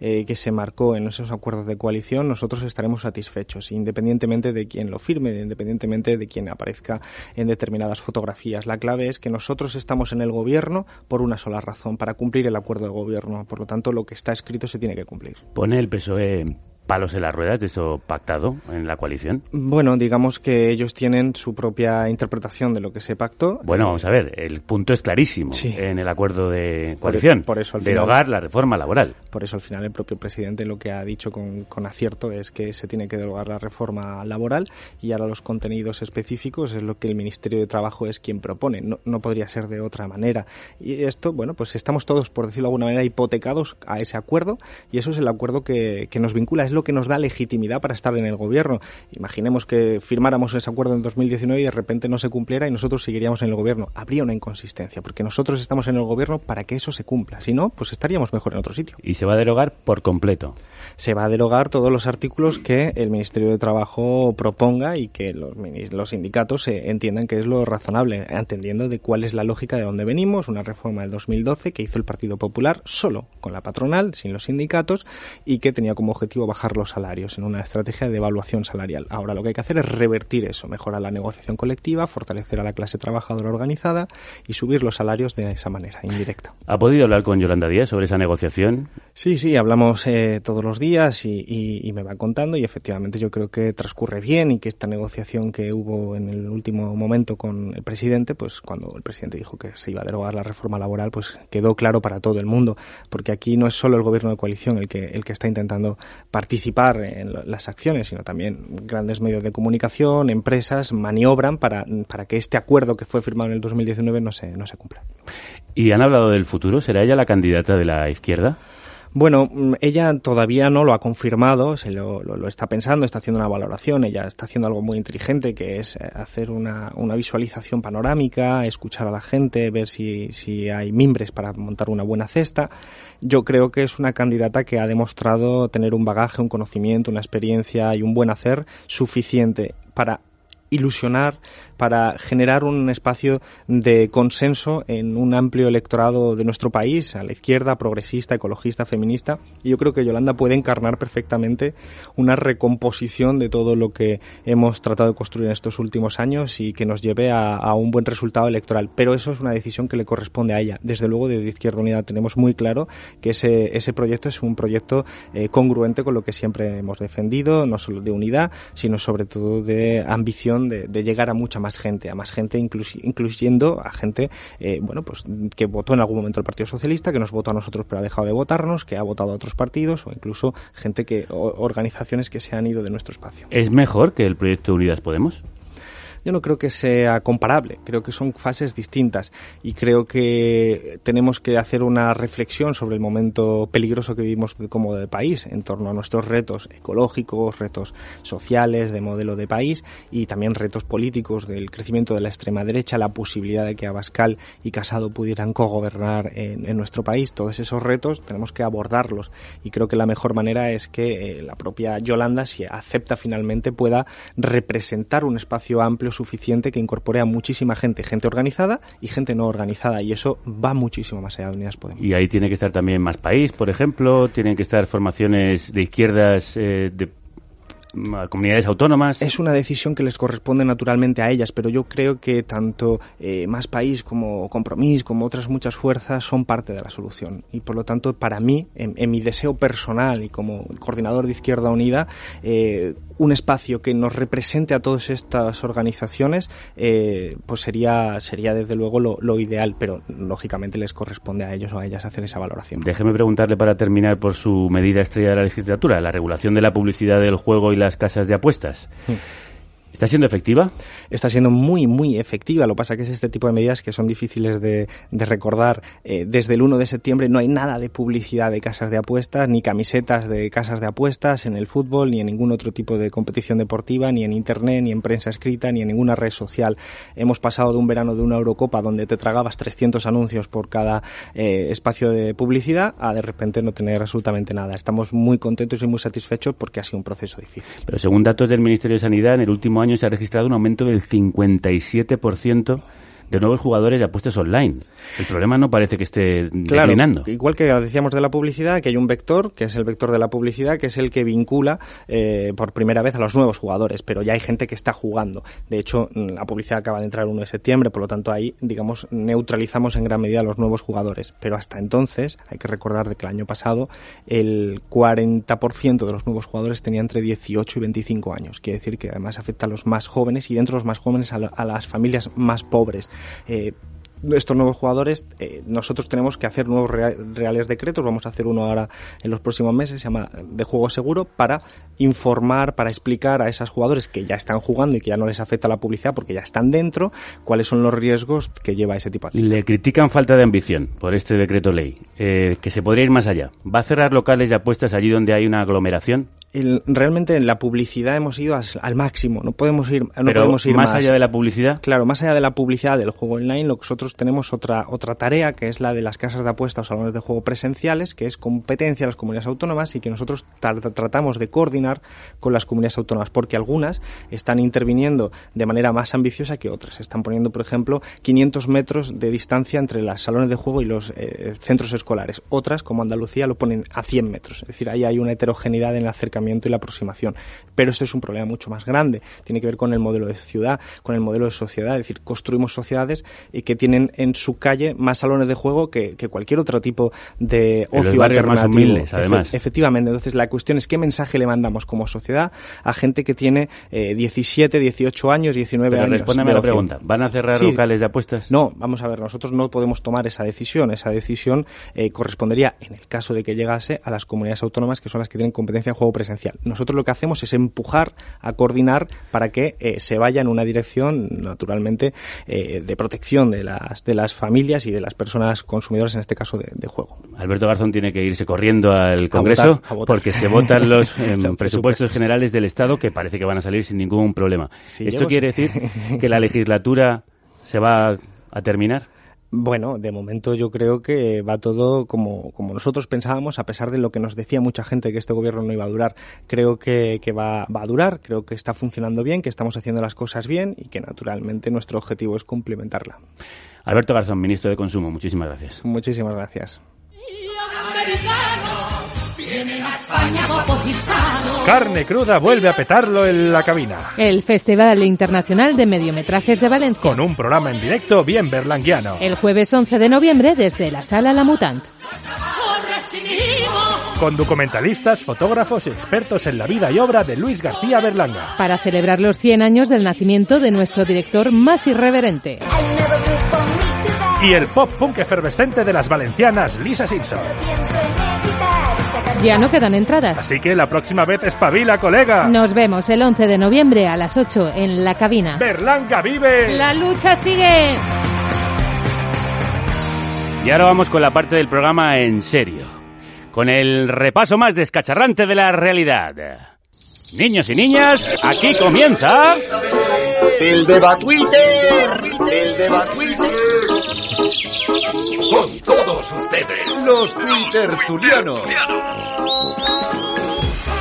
eh, que se marcó en esos acuerdos de coalición, nosotros estaremos satisfechos, independientemente de quién lo firme, independientemente de quién aparezca en determinadas fotografías. La clave es que nosotros estamos en el gobierno por una sola razón, para cumplir el acuerdo de gobierno. Por lo tanto, lo que está escrito se tiene que cumplir. Pone el PSOE palos en las ruedas de eso pactado en la coalición? Bueno, digamos que ellos tienen su propia interpretación de lo que se pactó. Bueno, vamos a ver, el punto es clarísimo en el acuerdo de coalición. Por, eso al derogar la reforma laboral. Por eso al final el propio presidente lo que ha dicho con, con acierto es que se tiene que derogar la reforma laboral y ahora los contenidos específicos es lo que el Ministerio de Trabajo es quien propone. No, no podría ser de otra manera. Y esto, bueno, pues estamos todos, por decirlo de alguna manera, hipotecados a ese acuerdo y eso es el acuerdo que, que nos vincula. Es lo que nos da legitimidad para estar en el gobierno. Imaginemos que firmáramos ese acuerdo en 2019 y de repente no se cumpliera y nosotros seguiríamos en el gobierno. Habría una inconsistencia, porque nosotros estamos en el gobierno para que eso se cumpla. Si no, pues estaríamos mejor en otro sitio. Y se va a derogar por completo. Se va a derogar todos los artículos que el Ministerio de Trabajo proponga y que los, los sindicatos entiendan que es lo razonable, entendiendo de cuál es la lógica de dónde venimos. Una reforma del 2012 que hizo el Partido Popular solo con la patronal, sin los sindicatos, y que tenía como objetivo bajar los salarios en una estrategia de evaluación salarial. Ahora lo que hay que hacer es revertir eso, mejorar la negociación colectiva, fortalecer a la clase trabajadora organizada y subir los salarios de esa manera indirecta. ¿Ha podido hablar con Yolanda Díaz sobre esa negociación? Sí, sí, hablamos eh, todos los días y, me va contando y efectivamente yo creo que transcurre bien y que esta negociación que hubo en el último momento con el presidente, pues cuando el presidente dijo que se iba a derogar la reforma laboral, pues quedó claro para todo el mundo, porque aquí no es solo el gobierno de coalición el que, el que está intentando participar participar en las acciones, sino también grandes medios de comunicación, empresas, maniobran para, para que este acuerdo que fue firmado en el 2019 no se, no se cumpla. ¿Y han hablado del futuro? ¿Será ella la candidata de la izquierda? Bueno, mm, ella todavía no lo ha confirmado, se lo, está pensando, está haciendo una valoración, ella está haciendo algo muy inteligente que es eh, hacer una, una visualización panorámica, escuchar a la gente, ver si, si hay mimbres para montar una buena cesta. Yo creo que es una candidata que ha demostrado tener un bagaje, un conocimiento, una experiencia y un buen hacer suficiente para ilusionar para generar un espacio de consenso en un amplio electorado de nuestro país, a la izquierda, progresista, ecologista, feminista. Y yo creo que Yolanda puede encarnar perfectamente una recomposición de todo lo que hemos tratado de construir en estos últimos años y que nos lleve a, un buen resultado electoral. Pero eso es una decisión que le corresponde a ella. Desde luego, desde Izquierda Unida tenemos muy claro que ese, ese proyecto es un proyecto eh, congruente con lo que siempre hemos defendido, no solo de unidad, sino sobre todo de ambición de, de llegar a mucha más más gente, a más gente incluyendo a gente, eh, bueno, pues que votó en algún momento el Partido Socialista, que nos votó a nosotros pero ha dejado de votarnos, que ha votado a otros partidos o incluso gente que, organizaciones que se han ido de nuestro espacio. ¿Es mejor que el proyecto Unidas Podemos? Yo no creo que sea comparable, creo que son fases distintas y creo que tenemos que hacer una reflexión sobre el momento peligroso que vivimos como de país en torno a nuestros retos ecológicos, retos sociales, de modelo de país y también retos políticos del crecimiento de la extrema derecha, la posibilidad de que Abascal y Casado pudieran cogobernar en, en nuestro país. Todos esos retos tenemos que abordarlos y creo que la mejor manera es que eh, la propia Yolanda, si acepta finalmente, pueda representar un espacio amplio suficiente que incorpore a muchísima gente, gente organizada y gente no organizada, y eso va muchísimo más allá de Unidas Podemos. Y ahí tiene que estar también más país, por ejemplo, tienen que estar formaciones de izquierdas eh, de comunidades autónomas. Es una decisión que les corresponde naturalmente a ellas, pero yo creo que tanto eh, Más País como Compromís, como otras muchas fuerzas, son parte de la solución. Y por lo tanto, para mí, en, mi deseo personal y como coordinador de Izquierda Unida, eh, un espacio que nos represente a todas estas organizaciones, eh, pues sería, sería desde luego lo, lo, ideal, pero lógicamente les corresponde a ellos o a ellas hacer esa valoración. Déjeme preguntarle para terminar por su medida estrella de la legislatura, la regulación de la publicidad del juego y las casas de apuestas. Hmm. ¿Está siendo efectiva? Está siendo muy, muy efectiva. Lo que pasa es que es este tipo de medidas que son difíciles de, recordar. Eh, desde el 1 de septiembre no hay nada de publicidad de casas de apuestas, ni camisetas de casas de apuestas en el fútbol, ni en ningún otro tipo de competición deportiva, ni en Internet, ni en prensa escrita, ni en ninguna red social. Hemos pasado de un verano de una Eurocopa donde te tragabas 300 anuncios por cada eh, espacio de publicidad a de repente no tener absolutamente nada. Estamos muy contentos y muy satisfechos porque ha sido un proceso difícil. Pero según datos del Ministerio de Sanidad, en el último año se ha registrado un aumento del 57% de nuevos jugadores de apuestas online. El problema no parece que esté claro, Igual que decíamos de la publicidad, que hay un vector, que es el vector de la publicidad, que es el que vincula eh, por primera vez a los nuevos jugadores, pero ya hay gente que está jugando. De hecho, la publicidad acaba de entrar el 1 de septiembre, por lo tanto ahí, digamos, neutralizamos en gran medida a los nuevos jugadores. Pero hasta entonces, hay que recordar de que el año pasado el 40% de los nuevos jugadores tenía entre 18 y 25 años. Quiere decir que además afecta a los más jóvenes y dentro de los más jóvenes a las familias más pobres. Eh, estos nuevos jugadores, eh, nosotros tenemos que hacer nuevos reales decretos, vamos a hacer uno ahora en los próximos meses, se llama de juego seguro, para informar, para explicar a esos jugadores que ya están jugando y que ya no les afecta la publicidad porque ya están dentro, cuáles son los riesgos que lleva ese tipo de Le critican falta de ambición por este decreto ley, eh, que se podría ir más allá. ¿Va a cerrar locales de apuestas allí donde hay una aglomeración? Realmente en la publicidad hemos ido al, máximo, no podemos ir, no podemos ir más, allá de la publicidad. Claro, más allá de la publicidad del juego online, nosotros tenemos otra otra tarea que es la de las casas de apuestas o salones de juego presenciales, que es competencia de las comunidades autónomas y que nosotros tratamos de coordinar con las comunidades autónomas, porque algunas están interviniendo de manera más ambiciosa que otras. Están poniendo, por ejemplo, 500 metros de distancia entre los salones de juego y los eh, centros escolares. Otras, como Andalucía, lo ponen a 100 metros. Es decir, ahí hay una heterogeneidad en el acercamiento y la aproximación. Pero este es un problema mucho más grande. Tiene que ver con el modelo de ciudad, con el modelo de sociedad. Es decir, construimos sociedades y que tienen en su calle más salones de juego que, cualquier otro tipo de ocio alternativo. además. efectivamente. Entonces, la cuestión es qué mensaje le mandamos como sociedad a gente que tiene 17, eh, 18 años, 19 años. Respóndeme la pregunta. ¿Van a cerrar locales de apuestas? No, vamos a ver. Nosotros no podemos tomar esa decisión. Esa decisión eh, correspondería, en el caso de que llegase, a las comunidades autónomas que son las que tienen competencia en juego presencial esencial. Nosotros lo que hacemos es empujar a coordinar para que eh, se vaya en una dirección, naturalmente, eh, de protección de las, de las familias y de las personas consumidoras, en este caso de, de juego. Alberto Garzón tiene que irse corriendo al Congreso votar, a votar. porque se votan los [laughs] eh, Los presupuestos generales del Estado que parece que van a salir sin ningún problema. Si ¿Esto llego- quiere decir que la [laughs] legislatura se va a terminar? Bueno, de momento yo creo que va todo como, como nosotros pensábamos, a pesar de lo que nos decía mucha gente que este gobierno no iba a durar. Creo que, que va, va a durar, creo que está funcionando bien, que estamos haciendo las cosas bien y que naturalmente nuestro objetivo es cumplimentarla. Alberto Garzón, ministro de Consumo, muchísimas gracias. Muchísimas gracias. Carne cruda vuelve a petarlo en la cabina. El Festival Internacional de Mediometrajes de Valencia. Con un programa en directo bien berlanguiano. El jueves 11 de noviembre desde la Sala La Mutant. Con documentalistas, fotógrafos y expertos en la vida y obra de Luis García Berlanga. Para celebrar los 100 años del nacimiento de nuestro director más irreverente. Y el pop punk efervescente de las valencianas Lisa Simpson. Ya no quedan entradas. Así que la próxima vez espabila, colega. Nos vemos el 11 de noviembre a las 8 en la cabina. Berlanga vive. La lucha sigue. Y ahora vamos con la parte del programa en serio, con el repaso más descacharrante de la realidad. Niños y niñas, aquí comienza... El deba Twitter. El. Con todos ustedes, los Twittertulianos.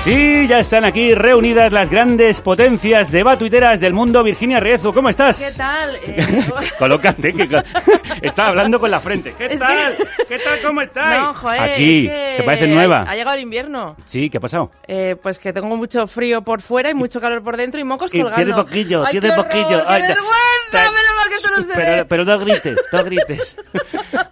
Sí, ya están aquí reunidas las grandes potencias de batuiteras del mundo. Virginia Riezu, ¿cómo estás? ¿Qué tal? Eh, [laughs] Colócate, que co- [laughs] está hablando con la frente. ¿Qué Es tal? que- [laughs] ¿Qué tal? ¿Cómo estáis? No, joder, aquí, es que ¿te parece nueva? Ha, llegado el invierno. Sí, ¿qué ha pasado? Eh, pues que tengo mucho frío por fuera y mucho calor por dentro y mocos Y colgando. tiene poquillo, Ay, tiene poquillo. ¡Qué vergüenza! Menos mal que. Pero, pero no grites, no grites.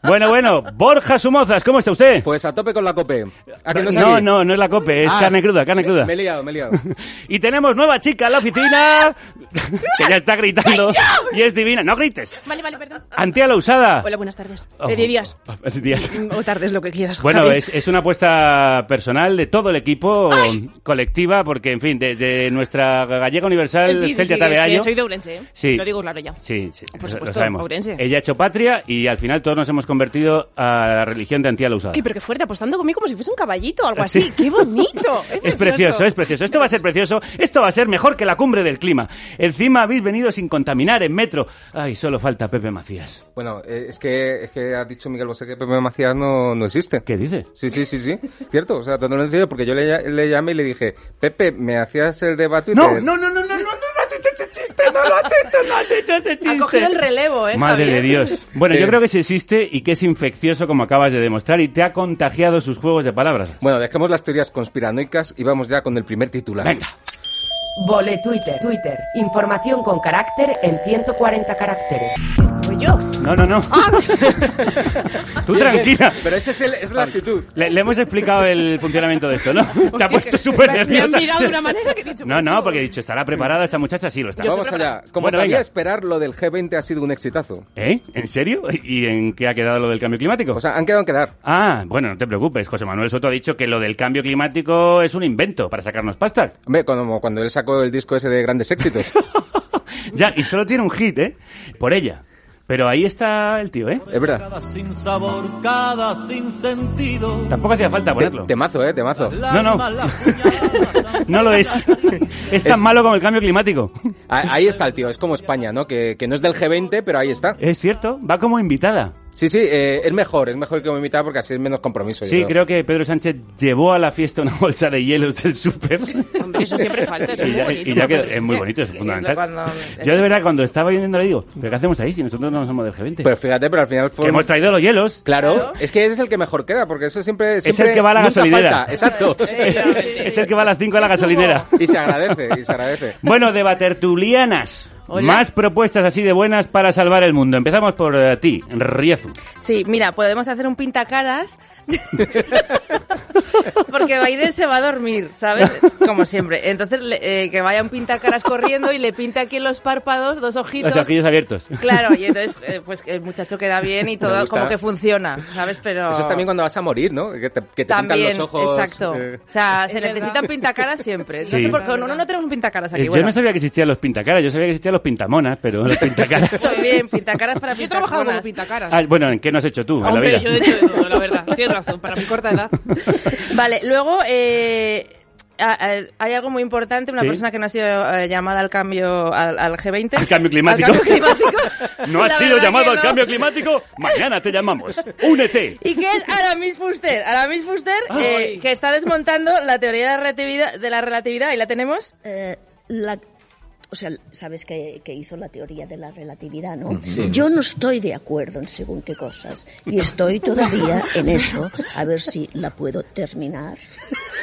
bueno, bueno, Borja Sumozas, ¿cómo está usted? Pues a tope con la cope. ¿A que no, no, no, no es la cope, es Ah, carne cruda, carne cruda. Me he liado, me he liado. [laughs] Y tenemos nueva chica en la oficina [laughs] que ya está gritando y es divina. No grites. Vale, vale, perdón. Antia la usada. Hola, buenas tardes. Oh, De días. días. O tardes, lo que quieras. Bueno, es, es una apuesta personal de todo el equipo, colectiva, porque, en fin, desde nuestra gallega universal, Sí, sí, Celtia sí, Tabeayo- soy de Ourense, ¿eh? Sí. Lo digo claro ya. Sí, sí, Por supuesto, lo sabemos. Ourense. Ella ha hecho patria y al final todos nos hemos convertido a la religión de Antía la usada. ¿Qué? Pero qué fuerte, apostando conmigo como si fuese un caballito o algo así. ¡Qué bonito! [laughs] Es precioso, es precioso. Esto va a ser precioso. Esto va a ser mejor que la cumbre del clima. Encima habéis venido sin contaminar en metro. Ay, solo falta Pepe Macías. Bueno, eh, es que, es que ha dicho Miguel Bosé que Pepe Macías no, no existe. ¿Qué dice? Sí, sí, sí, sí. Cierto, o sea, totalmente cierto, porque yo le, le llamé y le dije, Pepe, ¿me hacías el debate? No, no, no, no, no, no, no, no has hecho ese chiste, no lo has hecho, no has hecho ese chiste. Ha cogido el relevo, ¿eh? Madre Javier? de Dios. Bueno, yo creo que sí existe y que es infeccioso como acabas de demostrar y te ha contagiado sus juegos de palabras. Bueno, dejemos las teorías conspiranoicas y vamos ya con el primer titular. Venga. Vole Twitter, Twitter. Información con carácter en 140 caracteres. Yo. No, no, no. [laughs] Tú tranquila. Pero esa es, el- es la actitud. Le, le hemos explicado el funcionamiento de esto, ¿no? Se ha puesto súper Me han nerviosa. mirado de una manera que he dicho... No, no, porque he dicho, ¿estará preparada esta muchacha? Sí, lo está. Vamos allá. Como Bueno, cabía esperar, lo del G20 ha sido un exitazo. ¿Eh? ¿En serio? ¿Y en qué ha quedado lo del cambio climático? O sea, han quedado en quedar. Ah, bueno, no te preocupes. José Manuel Soto ha dicho que lo del cambio climático es un invento para sacarnos pasta. Hombre, como cuando él sacó el disco ese de grandes éxitos. [laughs] Ya, y solo tiene un hit, ¿eh? Por ella. Pero ahí está el tío, ¿eh? Es verdad. Cada sin sabor, cada sin sentido. Tampoco hacía falta ponerlo. Temazo, eh, temazo. No, no. [laughs] No lo es. [laughs] Es tan Es- malo como el cambio climático. Ah, Ahí está el tío, es como España, ¿no? Que, que no es del G20, pero ahí está. Es cierto, va como invitada. Sí, sí, eh, es mejor, es mejor que como invitada porque así es menos compromiso. yo Sí, creo que Pedro Sánchez llevó a la fiesta una bolsa de hielos del súper. Hombre, eso siempre falta, eso [laughs] es y muy ya, bonito. y ya que es muy bonito, es fundamental. Cuando- Yo de verdad cuando estaba viendo le digo, ¿pero qué hacemos ahí si nosotros no somos del G20? Pero fíjate, pero al final fue... Que hemos traído los hielos. Claro, es que ese es el que mejor queda, porque eso siempre... Es siempre el que va a la gasolinera. falta, Exacto. [laughs] es el que va a las 5 a la gasolinera. Y se agradece, y se agradece. Bueno, de Batertulianas. Hola. Más propuestas así de buenas para salvar el mundo. Empezamos por eh, ti, Riezu. Sí, mira, podemos hacer un pintacaras [laughs] Porque Biden se va a dormir, ¿sabes? Como siempre. Entonces, le- eh, que vaya un pintacaras corriendo y le pinta aquí en los párpados dos ojitos. Los ojillos abiertos. Claro, y [laughs] entonces, eh, pues el muchacho queda bien y todo como que funciona, ¿sabes? Pero... Eso es también cuando vas a morir, ¿no? Que te, que te pintan También, los ojos. exacto. eh. O sea, se necesitan pintacaras siempre. No Sí. sé por qué, no, no tenemos un pintacaras aquí. Eh, Yo bueno. no sabía que existían los pintacaras, yo sabía que existían los pintamonas, pero los pintacaras... Bien, pintacaras para Yo he trabajado como pintacaras. Ah, bueno, ¿en qué no has hecho tú en la vida? yo he hecho de todo, la verdad. Tienes razón, para mi corta edad. [laughs] Vale, luego eh, hay algo muy importante, una Sí. persona que no ha sido eh, llamada al cambio al, al G20. ¿Al cambio climático? Al cambio climático. [laughs] ¿No [laughs] La sido llamado al no. cambio climático? Mañana te llamamos. Únete. Y que es Aramis Fuster. Aramis Fuster, eh, que está desmontando la teoría de la relatividad, de la relatividad y la tenemos. Eh, la, o sea, sabes que, que hizo la teoría de la relatividad, ¿no? Sí. Yo no estoy de acuerdo en según qué cosas y estoy todavía en eso, a ver si la puedo terminar,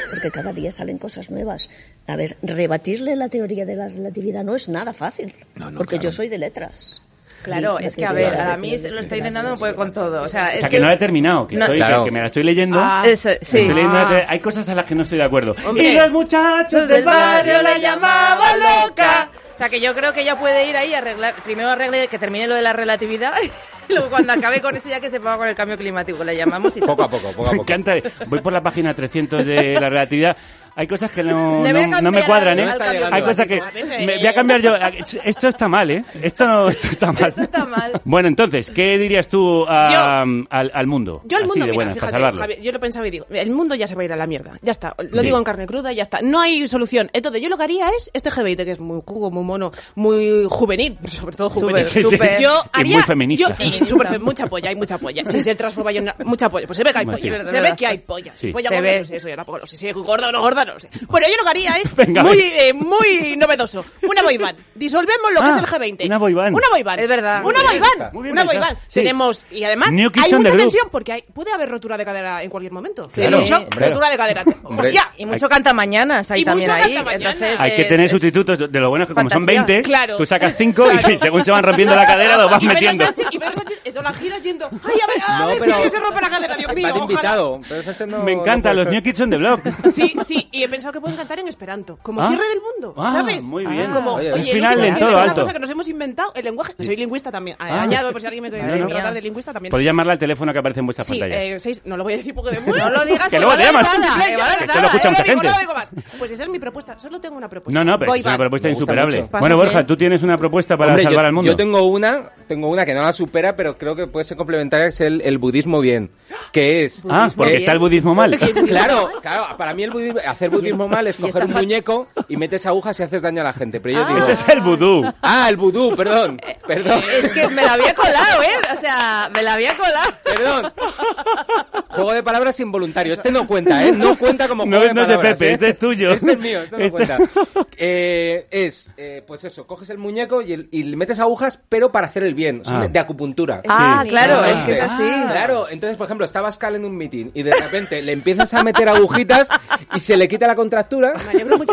porque cada día salen cosas nuevas. A ver, rebatirle la teoría de la relatividad no es nada fácil, porque yo soy de letras. Claro, la es que a ver, la Aramis lo está intentando, no puede con todo. O sea, O es sea, que no la he terminado, que, No- estoy, Claro. que, que me la estoy leyendo. Ah, eso, sí. Estoy leyendo la Ah. Hay cosas a las que no estoy de acuerdo. Hombre. Y los muchachos del barrio la llamaban loca. O sea, que yo creo que ella puede ir ahí a arreglar, primero arregle que termine lo de la relatividad [laughs] y luego cuando acabe con eso ya que se ponga con el cambio climático, le llamamos y Poco a poco, poco a Me poco. encanta. Voy por la página 300 de la relatividad. Hay cosas que [laughs] no, no, no me cuadran, ¿eh? Hay cosas que... Me, eh, voy a cambiar yo. Esto está mal, ¿eh? Esto, no, esto está mal. está mal. Bueno, entonces, ¿qué dirías tú a- al, al mundo? Yo al mundo, de mira, buenas, fíjate, para salvarlo. Javier, yo lo pensaba y digo, el mundo ya se va a ir a la mierda, ya está, lo digo en carne cruda y ya está, no hay solución. Entonces yo lo que haría es este G20 que es muy jugo, muy mono, muy juvenil, [laughs] sobre todo juvenil. Sí. Yo Y haría, muy feminista. yo- y mucha polla, hay mucha polla. Si se transforma yo en una- mucha polla, pues se ve que hay polla, se ve que hay polla. Sí. Polla eso ya tampoco lo sé, si es gorda o no gorda, no lo sé. Bueno, yo lo que haría es [laughs] Venga, muy, eh, muy novedoso, una boyband. Disolvemos lo que Ah, es el G20. una boyband. Una boyband. Es verdad. Una Muy bien boyband. pensado. Muy bien Una pensado. boyband. Sí. Tenemos, y además, New Kids hay on mucha tensión porque hay, puede haber rotura de cadera en cualquier momento. Claro, Mucho hombre. rotura de cadera. [laughs] Hombre. Hostia. Y mucho cantamañanas ahí Y también mucho ahí. cantamañanas. Entonces, Hay que eh, tener es- sustitutos. De lo bueno es que como son Fantasía. 20, Claro. tú sacas 5 y [laughs] según se van rompiendo la cadera los vas y Pedro metiendo. Sánchez, y Pedro Sánchez en todas las giras yendo, ay, a ver, a No, ver pero- si que se rompe la cadera, Dios mío, Va de ojalá. invitado. Pero Sánchez no- Me encanta, no los puede- New Kids on the Block. Sí, sí, y he pensado que pueden cantar en esperanto, como Ah. cierre del mundo, Ah, ¿sabes? muy bien. Como, Oye, oye, final en todo es una alto. cosa que nos hemos inventado, el lenguaje, soy lingüista también, Ah. añado por si alguien me quiere No, no. tratar de lingüista también. Podéis llamarla al teléfono que aparece en vuestras Sí, pantallas. eh, seis, no lo voy a decir porque de [laughs] No lo digas Que luego te a llamas. Que lo escucha no mucha gente. no. Pues esa es mi propuesta, solo tengo una propuesta. No, no, pero es una propuesta insuperable. Bueno, Borja, tú tienes una propuesta para salvar al mundo. yo tengo una, tengo una que no la supera, pero creo que puede ser complementaria, es el, el budismo bien. Que es... Ah, porque está el budismo mal. [laughs] Claro, claro, para mí el budismo, hacer [laughs] budismo mal es [laughs] coger un muñeco y metes agujas y haces daño a la gente. Pero yo Ah. digo... Ese es el vudú. Ah, el vudú, perdón. Perdón. Es que me la había colado, ¿eh? O sea, me la había colado. Perdón. Juego de palabras involuntario. Este no cuenta, ¿eh? No cuenta como juego de no es de palabras. Pepe, ¿eh? este es tuyo. Este es mío, este no Este- cuenta. Eh, es, eh, pues eso, coges el muñeco y, el- y le metes agujas, pero para hacer el bien. Ah. de, acupuntura. Ah, claro, Ah. es que es así. Claro, entonces, por ejemplo, está Bascal en un meeting y de repente le empiezas a meter agujitas y se le quita la contractura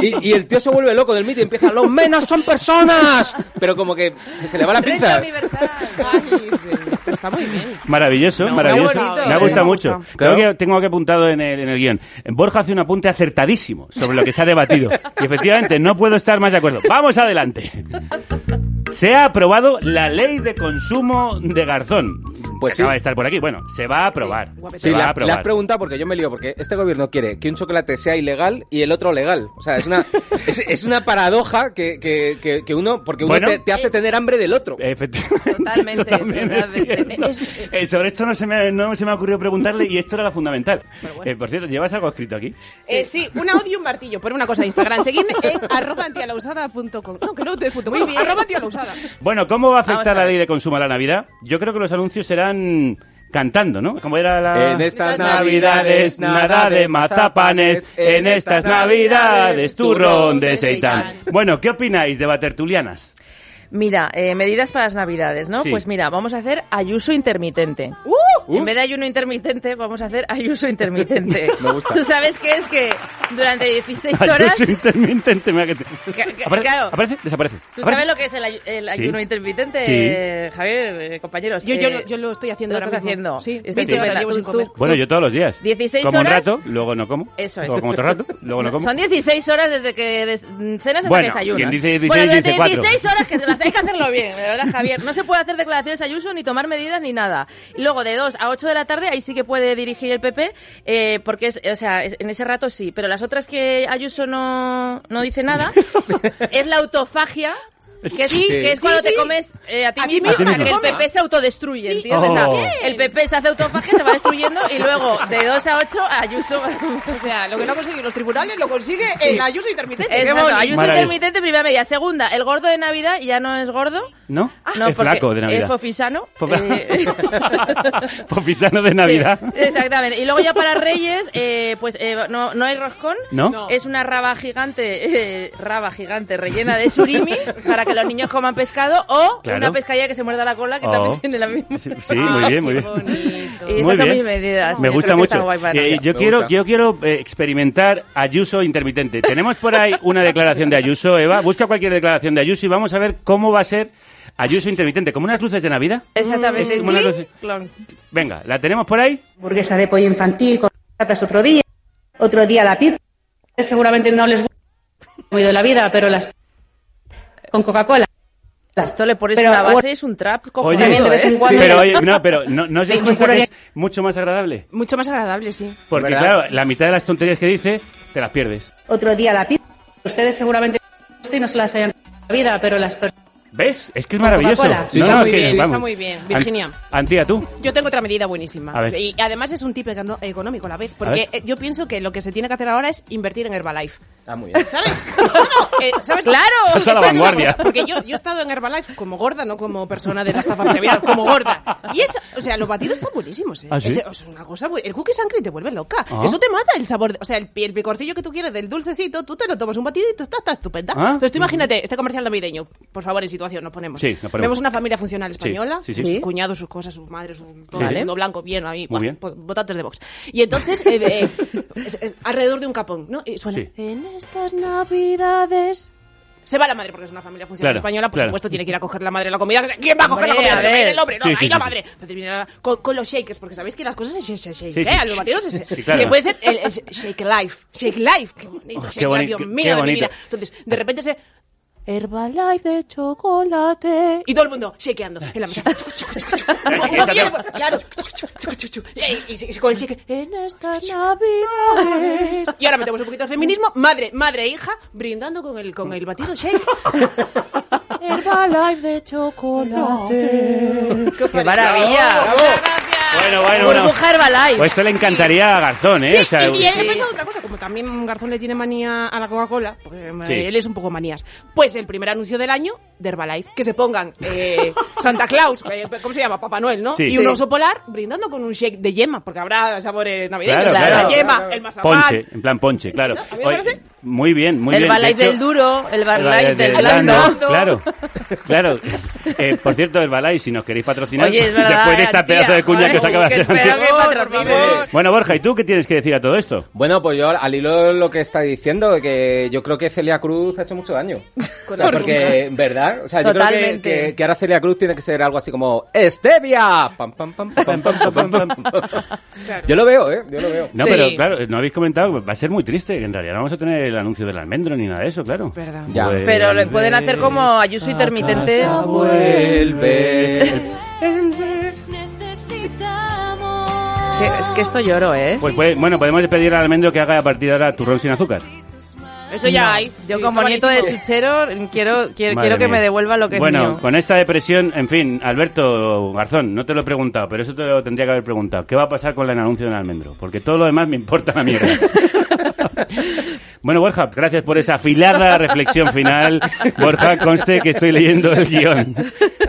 y, y el tío se vuelve loco del meeting y empieza, los menos son personas, pero como que se le va la pinza. universal. Ay, [laughs] sí, pero está muy bien. Maravilloso, Me ha maravilloso. gustado, me ha eh. gustado Me ha mucho. Creo que tengo que apuntado en el, en el guion. Borja hace un apunte acertadísimo sobre lo que se ha debatido. Y efectivamente, no puedo estar más de acuerdo. Vamos adelante. Se ha aprobado la ley de consumo de garzón. Pues Acaba sí. de estar por aquí. Bueno, se va a aprobar. Sí, se va a le has preguntado porque yo me lío, porque este gobierno quiere que un chocolate sea ilegal y el otro legal. O sea, es una, [laughs] es, es una paradoja que, que, que, que uno, porque uno Bueno. te, te hace tener hambre del otro. Efectivamente. [laughs] Totalmente, [laughs] es. Eh, sobre esto no se, me, no se me ha ocurrido preguntarle y esto era lo fundamental. Eh, por cierto, ¿llevas algo escrito aquí? Eh, sí, un audio y un martillo. Por una cosa de Instagram. Seguidme en arroba antialausada.com. No, que no te punto. Muy bien. Arroba antialausada. Bueno, ¿cómo va a afectar a la ley de consumo a la Navidad? Yo creo que los anuncios serán cantando, ¿no? Como era la... En estas navidades nada de mazapanes, en estas navidades turrón de seitán. Bueno, ¿qué opináis de Batertulianas? Mira, eh, medidas para las navidades, ¿no? Sí. Pues mira, vamos a hacer ayuso intermitente. En vez de ayuno intermitente, vamos a hacer ayuso intermitente. [laughs] Me gusta. Tú sabes que es que durante 16 horas... Ayuso intermitente, mira que te- Aparece, claro. aparece, desaparece. ¿Tú Aparece. sabes lo que es el, ay- el Sí. ayuno intermitente, Sí. eh, Javier, eh, compañeros? Yo- yo Eh, lo- yo lo estoy haciendo ¿Lo ahora estás mismo. haciendo? Sí, Estás 20 horas estupenda. llevo sin Tú- comer. tú- Bueno, yo todos los días. 16 como horas. un rato, luego no como. Eso es. Luego como otro rato, luego no como. Son 16 horas desde que des- cenas hasta Bueno, que desayunas. quien dice 16 bueno, durante dice cuatro. 16 horas que hay que hacerlo bien, de verdad, Javier. No se puede hacer declaraciones a Ayuso ni tomar medidas ni nada. Y luego de 2 a 8 de la tarde ahí sí que puede dirigir el PP, eh, porque es, o sea, es- en ese rato sí. Pero las otras que Ayuso no, no dice nada, [laughs] es la autofagia. Que Sí. que es Sí, cuando sí. te comes eh, a ti mismo, misma, que el. PP se autodestruye, ¿entiendes? Oh. El PP se hace autofagia, se va destruyendo y luego de 2 a 8 Ayuso... O sea, lo que no consiguen los tribunales lo consigue Sí. el ayuso intermitente. Exacto, ayuso Maravilla. intermitente, primera medida. Segunda, el gordo de Navidad ya no es gordo. ¿No? No, es flaco de Navidad. Es fofisano. Eh, [laughs] Fofisano de Navidad. sí, exactamente. Y luego ya para Reyes, eh, pues eh, no, no hay roscón. ¿No? No. Es una raba gigante, eh, raba gigante rellena de surimi [laughs] para que los niños coman pescado o Claro. una pescadilla que se muerda la cola que Oh. también tiene la misma. Sí, muy bien, muy bien. Y Muy estas son mis medidas. Me Yo gusta mucho. guay para Eh, yo, Me quiero, gusta. yo quiero eh, experimentar Ayuso intermitente. Tenemos por ahí una declaración de Ayuso, Eva. Busca cualquier declaración de Ayuso y vamos a ver cómo va a ser Ayuso intermitente. Como unas luces de Navidad. Exactamente. Es como unas luces-. Venga, ¿la tenemos por ahí? hamburguesa de pollo infantil con patatas otro día, otro día la pizza. Seguramente no les gusta la vida, pero las con Coca-Cola. Esto le pones Pero, una base bueno, es un trap Oye, cojonudo, ¿eh? pero oye, no, pero no, no os incorporaría- [laughs] que es mucho más agradable. Mucho más agradable, sí. Porque ¿Verdad? claro, la mitad de las tonterías que dice te las pierdes. Otro día la pizza. Ustedes seguramente no se las hayan la vida, pero las personas ¿Ves? Es que es maravilloso. Sí, No, está no, muy que- bien, está muy bien. Virginia. Antía, tú. Yo tengo otra medida buenísima. A ver. Y además es un tipo econo- económico a la vez. Porque ver. eh, yo pienso que lo que se tiene que hacer ahora es invertir en Herbalife. Ah, muy bien. ¿Sabes? [laughs] No, no, eh, ¿sabes? ¡Claro! Estás a la vanguardia. Porque yo, yo he estado en Herbalife como gorda, no como persona de la estafa previal, como gorda. Y es, o sea, los batidos están buenísimos, ¿eh? ¿Ah, sí? Sea, es una cosa, el cookies and cream te vuelve loca. Ah. Eso te mata el sabor, de- o sea, el, el picorcillo que tú quieres del dulcecito, tú te lo tomas un batido y tú estás, estás estupenda. Ah. Entonces tú imagínate, este comercial navideño, por favor, en situación, nos ponemos. Sí, nos ponemos. Vemos una familia funcional española, sí, sí. sus cuñados, sus cosas, sus madres, su, todo mundo blanco, bien ahí, Muy buah, bien. pues, votantes de Vox. Y entonces, eh, eh, es- es alrededor de un capón, ¿no? Y suena, Sí. en estas navidades... Se va la madre porque es una familia funcional Claro, española, por claro. supuesto tiene que ir a coger la madre la comida. ¿Quién va a coger Hombre, la comida? a el hombre, no, Sí, ahí sí, la sí, madre. Entonces viene la- con, con los shakers, porque sabéis que las cosas se sh- sh- shakean, Sí, sí. los batidos se- Sí, claro. que puede ser el, el shake life, shake life, qué bonito, Oh, qué shake life, bonito, Dios qué mío de mi bonito. vida. Entonces, de repente se Herbalife de chocolate. Y todo el mundo shakeando en la mesa. Claro. Y, y- y con el shake. En estas navidades. [laughs] Y ahora metemos un poquito de feminismo. Madre, madre e hija brindando con el, con el batido shake. Herbalife de chocolate. ¡Qué maravilla! Bueno, bueno, bueno. Burbuja Herbalife. Pues esto le encantaría a Garzón, ¿eh? Sí, O sea, y, y he pensado otra cosa, como también Garzón le tiene manía a la Coca-Cola, porque Sí. él es un poco manías, pues el primer anuncio del año de Herbalife, que se pongan eh, [laughs] Santa Claus, eh, ¿cómo se llama? Papá Noel, ¿no? Sí. Y un oso polar brindando con un shake de yema, porque habrá sabores navideños, Claro, la claro. yema, el mazapán. Ponche, en plan ponche, claro. A mí me Oye, parece- muy bien, muy el bien. De Herbalife hecho, del duro, el el Herbalife del blando, blando. Claro, claro. [laughs] Eh, por cierto, Herbalife, si nos queréis patrocinar, Oye, es verdad, después de esta tía, pedazo de cuña que se acaba de hacer. Bueno, Borja, ¿y tú qué tienes que decir a todo esto? Bueno, pues yo al hilo de lo que está diciendo, que yo creo que Celia Cruz ha hecho mucho daño. [laughs] O sea, porque, ¿verdad? O sea, yo creo que, Totalmente. que, que ahora Celia Cruz tiene que ser algo así como ¡Stevia! Pam, pam, pam, pam, pam, pam, pam, pam. Yo lo veo, ¿eh? Yo lo veo. No, pero claro, no habéis comentado, va a ser muy triste, en realidad no vamos a tener el anuncio del almendro ni nada de eso, claro. Ya. Pues- Pero le pueden hacer como ayuso intermitente. Vuelve. Es que, es que esto lloro, ¿eh? Pues, pues, bueno, podemos pedir al almendro que haga a partir de ahora turrón sin azúcar. Eso ya hay. Yo Sí, como está nieto de buenísimo. chichero quiero, quiero, Madre quiero que mía. me devuelva lo que bueno, es mío. con esta depresión, en fin, Alberto Garzón, no te lo he preguntado, pero eso te lo tendría que haber preguntado. ¿Qué va a pasar con el anuncio del almendro? Porque todo lo demás me importa la mierda. [laughs] Bueno, Borja, gracias por esa afilada reflexión final. Borja, conste que estoy leyendo el guion,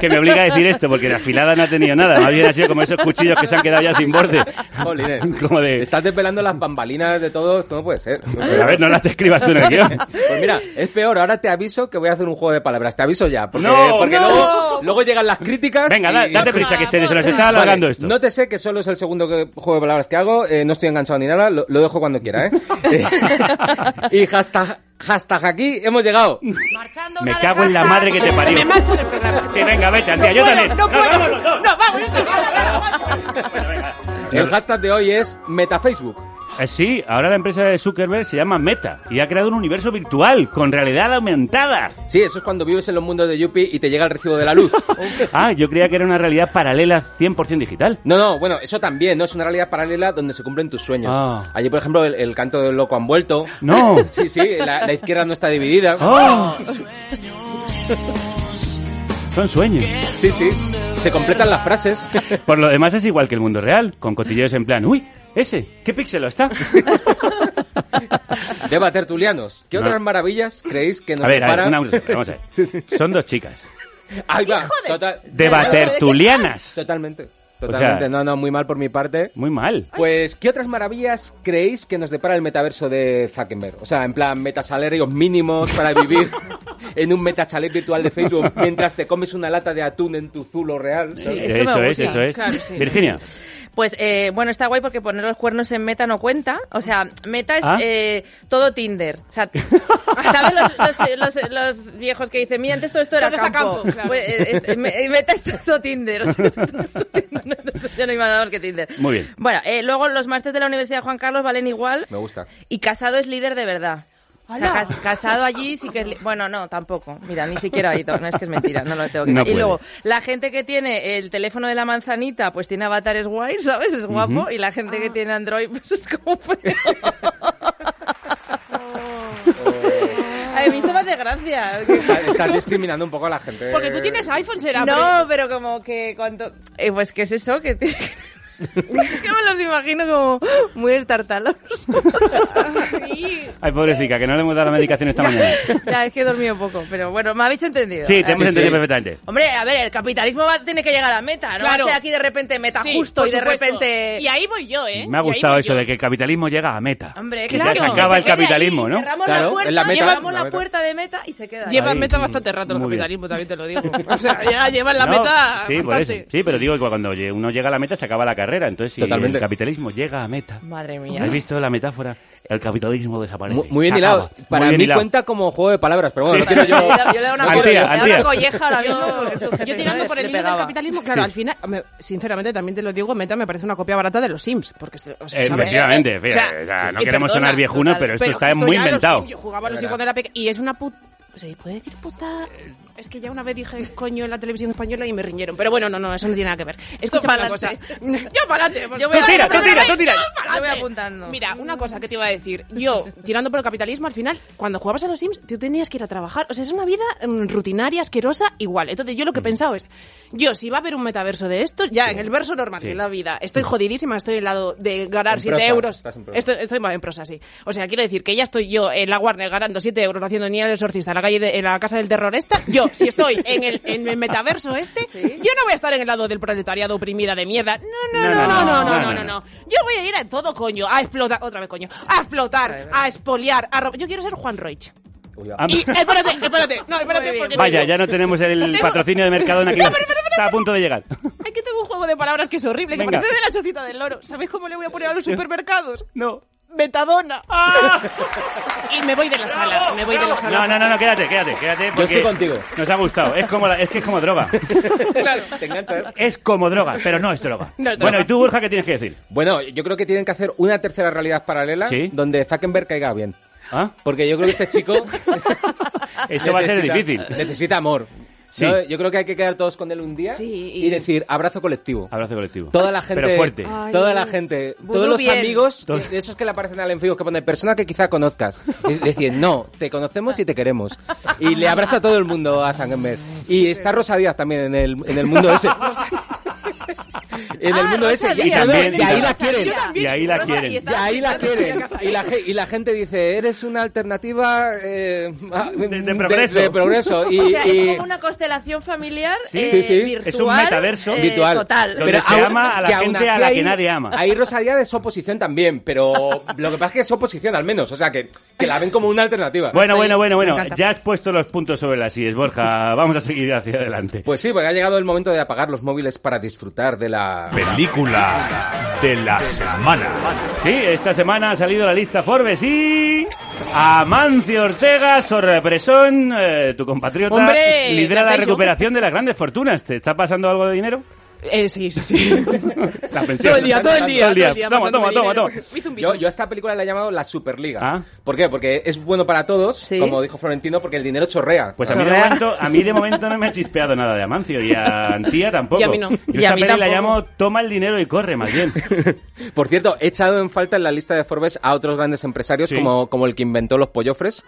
que me obliga a decir esto, porque de afilada no ha tenido nada. Más bien ha sido como esos cuchillos que se han quedado ya sin borde. Jolines. Como de... Estás desvelando las bambalinas de todo, esto no puede ser. A ver, no las te escribas tú en el guion. Pues mira, es peor, ahora te aviso que voy a hacer un juego de palabras, te aviso ya, porque, No, porque no. Luego, luego llegan las críticas. Venga, y- date prisa, que se, nos está Vale, alargando esto. No te sé que solo es el segundo que- juego de palabras que hago, eh, no estoy enganchado ni nada, lo, lo dejo cuando quiera, ¿eh? [laughs] Y hashtag, hashtag aquí hemos llegado. Me cago en la madre que te parió. Me marcho del programa. Sí, venga, vete, Antía, yo puedo, también. No puedo. No, vamos, yo también. El hashtag de hoy es MetaFacebook. Eh, sí, ahora la empresa de Zuckerberg se llama Meta y ha creado un universo virtual con realidad aumentada. Sí, eso es cuando vives en los mundos de Yuppie y te llega el recibo de la luz. [laughs] Ah, yo creía que era una realidad paralela 100% digital. No, no, bueno, eso también, ¿no? Es una realidad paralela donde se cumplen tus sueños. Ah. Allí, por ejemplo, el, el canto del loco han vuelto. No. [laughs] Sí, sí, la, la izquierda no está dividida. Oh. Son sueños. Sí, sí. Se completan las frases. Por lo demás es igual que el mundo real, con cotilleos en plan, uy, ese, ¿qué píxelo está? [laughs] Deba tertulianos. ¿Qué No. otras maravillas creéis que nos A ver, a ver, una- vamos a ver. [laughs] Son dos chicas. Ahí va, total. Debatertulianas. Totalmente. O Totalmente, sea- no, no, muy mal por mi parte. Muy mal. Pues, ¿qué otras maravillas creéis que nos depara el metaverso de Zuckerberg? O sea, en plan, metasalarios mínimos para vivir [laughs] en un metachalet virtual de Facebook mientras te comes una lata de atún en tu zulo real. eso, es, eso es. Claro, sí. Virginia. Pues eh, bueno, está guay porque poner los cuernos en meta no cuenta. O sea, meta es ¿Ah? eh, todo Tinder. O sea, ¿sabes los, los- los- los viejos que dicen, mira, antes todo esto era Todo campo? campo, claro. Pues, eh, eh, me- meta es todo Tinder. O sea, [laughs] no hay [laughs] más dados que Tinder. Muy bien. Bueno, eh, luego los másteres de la Universidad Juan Carlos valen igual Me gusta. y Casado es líder de verdad. O sea, ¡Hala! cas- casado allí sí que es... Bueno, no, tampoco. Mira, ni siquiera ahí. No es que es mentira, no lo tengo que No Y luego, la gente que tiene el teléfono de la manzanita, pues tiene avatares guays, ¿sabes? Es guapo. Ujú. Y la gente que tiene Android, pues es como feo. [laughs] A mí esto me hace gracia. Está- Estás discriminando un poco a la gente. Porque tú tienes iPhone, será. No, pero como que cuando... eh, pues, ¿qué es eso? Que, te- [laughs] que me los imagino como muy estartalos. [laughs] Ay, pobrecita, que no le hemos dado la medicación esta mañana. [laughs] ya, es que he dormido poco, pero bueno, me habéis entendido. Sí, te hemos Eh, entendido perfectamente. Hombre, a ver, el capitalismo va, tiene que llegar a meta, no Claro. va a ser aquí de repente meta Sí, justo y de supuesto. repente... Y ahí voy yo, ¿eh? Me ha gustado eso yo. de que el capitalismo llega a meta. Hombre, Que claro. se acaba el Que se quede capitalismo, ahí, ¿no? Cerramos Claro, la puerta, la meta, llevamos la meta. puerta de meta y se queda ahí. Lleva Ahí, meta bastante rato el capitalismo, también te lo digo. O sea, ya llevan la No, meta Sí, por eso. Sí, pero digo que cuando uno llega a la meta se acaba la carrera. Entonces, si Totalmente. el capitalismo llega a meta. Madre mía. ¿Has visto la metáfora? El capitalismo desaparece. Muy, muy bien hilado. Para Muy bien mí hilado. cuenta como juego de palabras, pero bueno, Sí. no quiero yo... [laughs] Yo le doy una, Antía, Antía. una colleja ahora mismo Yo, tirando por el hilo del capitalismo, claro, al final, me- sinceramente también te lo digo, Meta me parece una copia barata de los Sims. Porque, o sea. Efectivamente, O sea, o sea, no queremos perdona, sonar viejunos, total, pero esto está esto muy inventado. Sims, Yo jugaba a los Sims cuando era pequeña y es una puta... ¿Se puede decir puta? Es que ya una vez dije coño en la televisión española y me riñeron. Pero bueno, no, no, eso no tiene nada que ver. Escucha una cosa. [laughs] Yo para adelante. Yo voy Tú tira, tú tira, tú tira. Yo voy apuntando. Mira, una cosa que te iba a decir. Yo, tirando por el capitalismo, al final, cuando jugabas a los Sims, tú tenías que ir a trabajar. O sea, es una vida mm, rutinaria, asquerosa, igual. Entonces, yo lo que he pensado es, yo, si va a haber un metaverso de esto, ya en el verso normal, Sí. es la vida, estoy jodidísima, estoy en el lado de ganar En 7 prosa, euros. estás en prosa. Estoy, estoy en prosa, sí. O sea, quiero decir que ya estoy yo en la Warner ganando 7 euros haciendo Niña del Exorcista en la calle, de, en la casa del terror terrorista, yo, si estoy en el, en el metaverso este, ¿Sí? yo no voy a estar en el lado del proletariado oprimida de mierda. No, no, no, no, no, no, no, no. Yo voy a ir a todo coño, a explotar, otra vez coño, a explotar, a espoliar, a Yo quiero ser Juan Roich. Y, espérate, espérate. No, espérate. Porque Vaya, no ya no tenemos el ¿Tengo? patrocinio de Mercadona que no, está a punto de llegar. Aquí tengo un juego de palabras que es horrible, Venga. parece de la chocita del loro. ¿Sabéis cómo le voy a poner a los supermercados? No. Metadona. Y me voy de la sala, me voy de la sala. No, no, no, no, quédate, quédate, quédate. Porque estoy contigo. Nos ha gustado. Es como, la- es que es como droga. Claro. Te enganchas. [laughs] Es como droga, pero no es droga. No es Bueno. ¿y tú, Borja, qué tienes que decir? Bueno, yo creo que tienen que hacer una tercera realidad paralela Sí. donde Zuckerberg caiga bien. ¿Ah? Porque yo creo que este chico... [laughs] Eso va a ser necesita- difícil. Necesita amor. Sí. ¿no? Yo creo que hay que quedar todos con él un día Sí, y... y- decir abrazo colectivo. Abrazo colectivo. Toda la gente, Pero fuerte. Ay, toda la gente, todos los bien. amigos, Todos- esos que le aparecen al Facebook que pone persona que quizá conozcas. Y decir, no, te conocemos y te queremos. Y le abraza a todo el mundo a Zuckerberg. Y está Rosa Díaz también en el, en el mundo ese. [laughs] [laughs] En el Ah, mundo ese. Y, También- y ahí la quieren. Y ahí la quieren. y ahí la quieren. Y la, y la gente dice, eres una alternativa eh, de progreso. de progreso. [laughs] Y, o sea, y- es como una constelación familiar Sí, eh, sí, sí. virtual. Es un metaverso eh, virtual. Total. Donde se aún- ama a la gente a la ahí- que nadie ama. Ahí Rosa Díaz es oposición también, pero [laughs] lo que pasa es que es oposición al menos. O sea, que, que la ven como una alternativa. Bueno, bueno, bueno, bueno. Ya has puesto los puntos sobre las sillas, Borja. Vamos a seguir hacia adelante. Pues sí, porque ha llegado el momento de apagar los móviles para disfrutar de la... Película de la semana. Sí, esta semana ha salido la lista Forbes y Amancio Ortega, sorpresón, eh, tu compatriota, Hombre, lidera la recuperación de las grandes fortunas. ¿Te está pasando algo de dinero? Eh, sí, sí, sí. [laughs] La pensión. Todo el día, todo el día, todo el día Toma, toma, toma, toma. Yo, a esta película la he llamado La Superliga. Ah. ¿Por qué? Porque es bueno para todos, Sí. como dijo Florentino, porque el dinero chorrea. Pues a mí, de momento, a mí de [laughs] momento no me ha chispeado nada de Amancio y a Antía tampoco. Y a mí no. Yo Y esta a mí peli la llamo Toma el dinero y corre, más bien. [laughs] Por cierto, he echado en falta en la lista de Forbes a otros grandes empresarios Sí. como, como el que inventó los pollofres.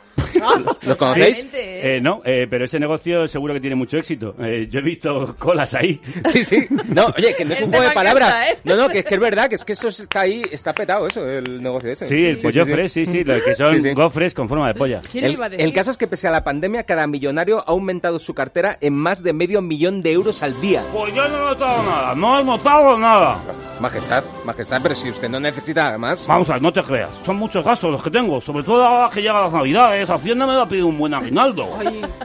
¿Los conocéis? ¿eh? Eh, no, eh, pero ese negocio seguro que tiene mucho éxito. Eh, yo he visto colas ahí. Sí, sí. No, oye, que no es un juego de palabras. encanta, ¿eh? No, no, que es que es verdad, que es que eso está ahí, está petado eso, el negocio ese. Sí, el pollofre, sí, sí, lo que son [laughs] Sí, sí. gofres con forma de polla. ¿Quién El, iba a decir? el caso es que pese a la pandemia, cada millonario ha aumentado su cartera en más de medio millón de euros al día. Pues yo no he notado nada, no he notado nada. Majestad, majestad, pero si usted no necesita nada más. Vamos a ver, no te creas. Son muchos gastos los que tengo, sobre todo ahora que llegan las navidades. Hacienda me va a pedir un buen aguinaldo.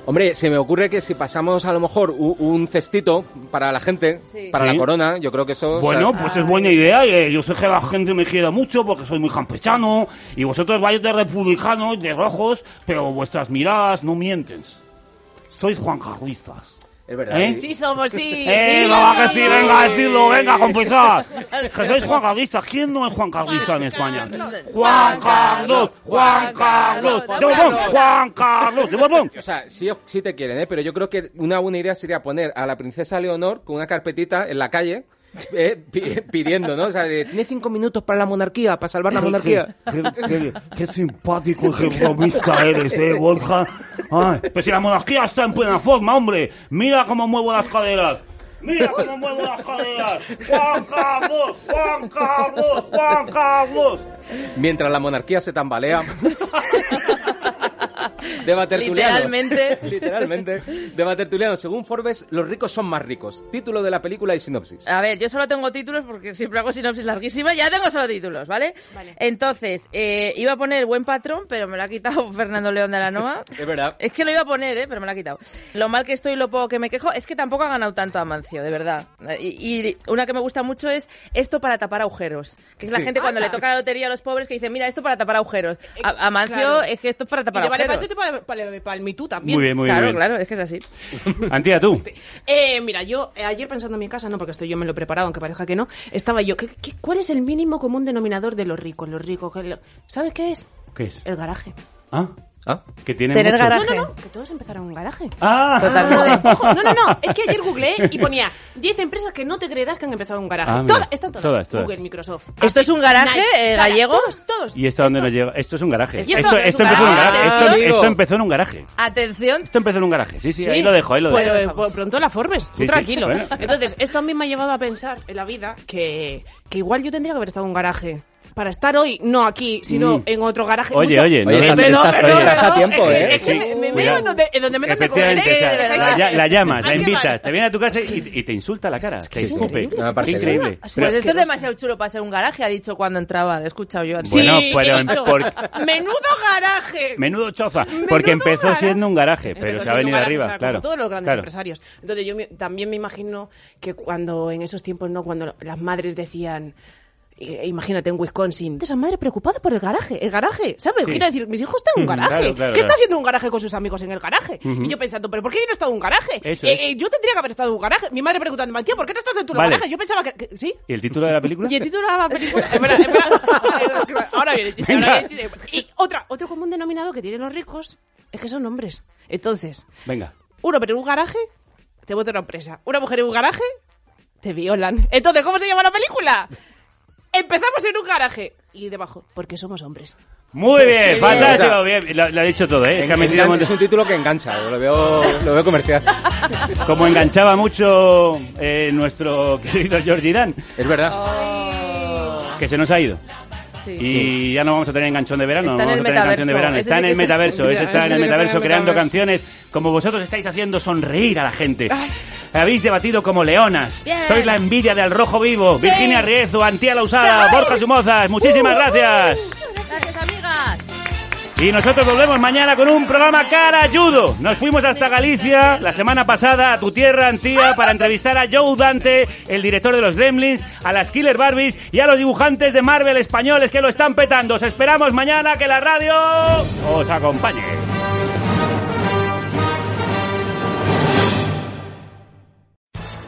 Hombre, se me ocurre que si pasamos a lo mejor u- un cestito para la gente, Sí. Para Sí. la corona, yo creo que eso... o sea, Bueno, pues es buena idea. eh, Yo sé que la gente me quiere mucho porque soy muy campechano y vosotros vais de republicanos, de rojos, pero vuestras miradas no mienten. Sois Juan Carlistas. Es verdad. ¿Eh? Sí, somos, sí. [laughs] ¡Eh, somos. sí! ¡Venga a decirlo! ¡Venga a [laughs] confesar! [laughs] Que sois Juan Carlistas. ¿Quién no es Juan Carlista en España? ¡Juan Carlos! ¡Juan Carlos! ¡De Borbón! ¡Juan Carlos! ¡De Borbón! O sea, sí, sí te quieren, ¿eh? Pero yo creo que una buena idea sería poner a la princesa Leonor con una carpetita en la calle [laughs] eh, pi- pidiendo, ¿no? O sea, de, tiene cinco minutos para la monarquía, para salvar la monarquía. Qué, qué- qué simpático qué bromista eres, ¿eh, Borja? Ay, pero si la monarquía está en plena forma, hombre. Mira cómo muevo las caderas. Mira cómo muevo las caderas. Juan Carlos, Juan Carlos, Juan Carlos. Mientras la monarquía se tambalea. [laughs] De tertulianos. Literalmente. [laughs] Literalmente. De tertulianos. Según Forbes, los ricos son más ricos. Título de la película y sinopsis. A ver, yo solo tengo títulos porque siempre hago sinopsis larguísima. Ya tengo solo títulos, ¿vale? Entonces, eh, iba a poner Buen Patrón, pero me lo ha quitado [laughs] Fernando León de la Noa. [laughs] Es verdad. Es que lo iba a poner, ¿eh? pero me lo ha quitado. Lo mal que estoy y lo poco que me quejo es que tampoco ha ganado tanto Amancio, de verdad. Y, y una que me gusta mucho es esto para tapar agujeros. Que es la Sí. gente cuando le toca la lotería a los pobres que dice, mira, esto para tapar agujeros. A- Amancio claro. es que esto es para tapar vale para eso te para, para el Me Too también. Muy bien, muy claro, bien. claro, es que es así. [laughs] Antía, tú. Eh, mira, yo eh, ayer pensando en mi casa, no porque estoy yo me lo he preparado, aunque parezca que no, estaba yo, ¿qué, qué, cuál es el mínimo común denominador de los ricos? Los ricos, que lo- ¿sabes qué es? ¿Qué es? El garaje. Ah, Ah. que tiene Tener muchos. garaje. No, no, no, que todos empezaron en un garaje. Ah, Totalmente. Ojo, no, no, no, es que ayer googleé y ponía 10 empresas que no te creerás que han empezado en un garaje. Ah, todas, están todas. Todas, todas. Google, Microsoft. ¿Esto es un garaje Nike, eh, gallego? Todos, todos. ¿Y esto a dónde nos llega? Esto es un garaje. Esto empezó en un garaje. Esto, empezó en un garaje. Atención, Esto empezó en un garaje. Sí, sí, ahí lo dejo, ahí lo Pues, dejo. eh, pues pronto la tú Sí, sí, tranquilo. bueno. Entonces, esto a mí me ha llevado a pensar en la vida que, que igual yo tendría que haber estado en un garaje. Para estar hoy, no aquí, sino Mm. en otro garaje. Oye, mucho- oye, no Oye, estás, Perdón, estás- perdón, estás a perdón, tiempo, es- ¿eh? Es que Sí, me, me veo en donde, en donde me dan de comer. La, la llamas, la que invitas, te viene a tu casa y, y te insulta la cara, te es escupe. increíble. No me parece Increíble. pues esto es demasiado chulo para ser un garaje, ha dicho cuando entraba. Lo he escuchado yo antes. Bueno, Sí, pero he en- dicho, por- Menudo garaje. Menudo choza, porque empezó garaje. siendo un garaje, pero se ha venido arriba, claro. Como todos los grandes empresarios. Entonces yo también me imagino que cuando en esos tiempos, ¿no? Cuando las madres decían... eh, Imagínate en Wisconsin, esa madre preocupada por el garaje, el garaje, ¿sabes? Sí. Quiero decir, mis hijos están en un Ujú, garaje. claro, claro, ¿Qué está haciendo un garaje con sus amigos en el garaje? Y yo pensando, ¿pero por qué yo no he estado en un garaje? Eh, eh, yo tendría que haber estado en un garaje. Mi madre preguntando, tía, ¿por qué no estás en tu Vale. garaje? Yo pensaba que, que- ¿Sí? ¿Y el título de la película? [laughs] Y el título de la película. espera, espera. [laughs] Ahora viene el chiste, ahora viene el chiste. Y otra, otro común denominador que tienen los ricos es que son hombres. Entonces, Venga. uno pero en un garaje, te bota una empresa. Una mujer en un garaje, te violan. Entonces, ¿cómo se llama la película? Empezamos en un garaje Y debajo, porque somos hombres. Muy bien, fantástico. Bien. Lo, lo ha dicho todo, ¿eh? Es que ha metido un montón- Es un título que engancha, lo veo, lo veo comercial. [laughs] Como enganchaba mucho eh, nuestro querido Georgie Dan. Es verdad. Que se nos ha ido. Sí. Y ya no vamos a tener enganchón de verano, Está no en vamos el a tener canción de metaverso. verano. Ese Está sí en que el está- metaverso, está en el metaverso creando metaverso. canciones como vosotros estáis haciendo sonreír a la gente. Habéis debatido como leonas. Bien. Sois la envidia del rojo vivo. Sí. Virginia Riezu, Antía Lausada, Borja Sumozas. Muchísimas gracias. Gracias, amigas. Y nosotros volvemos mañana con un programa carayudo. Nos fuimos hasta Galicia la semana pasada, a tu tierra, Antía, para entrevistar a Joe Dante, el director de los Gremlins, a las Killer Barbies y a los dibujantes de Marvel españoles que lo están petando. Os esperamos mañana que la radio os acompañe.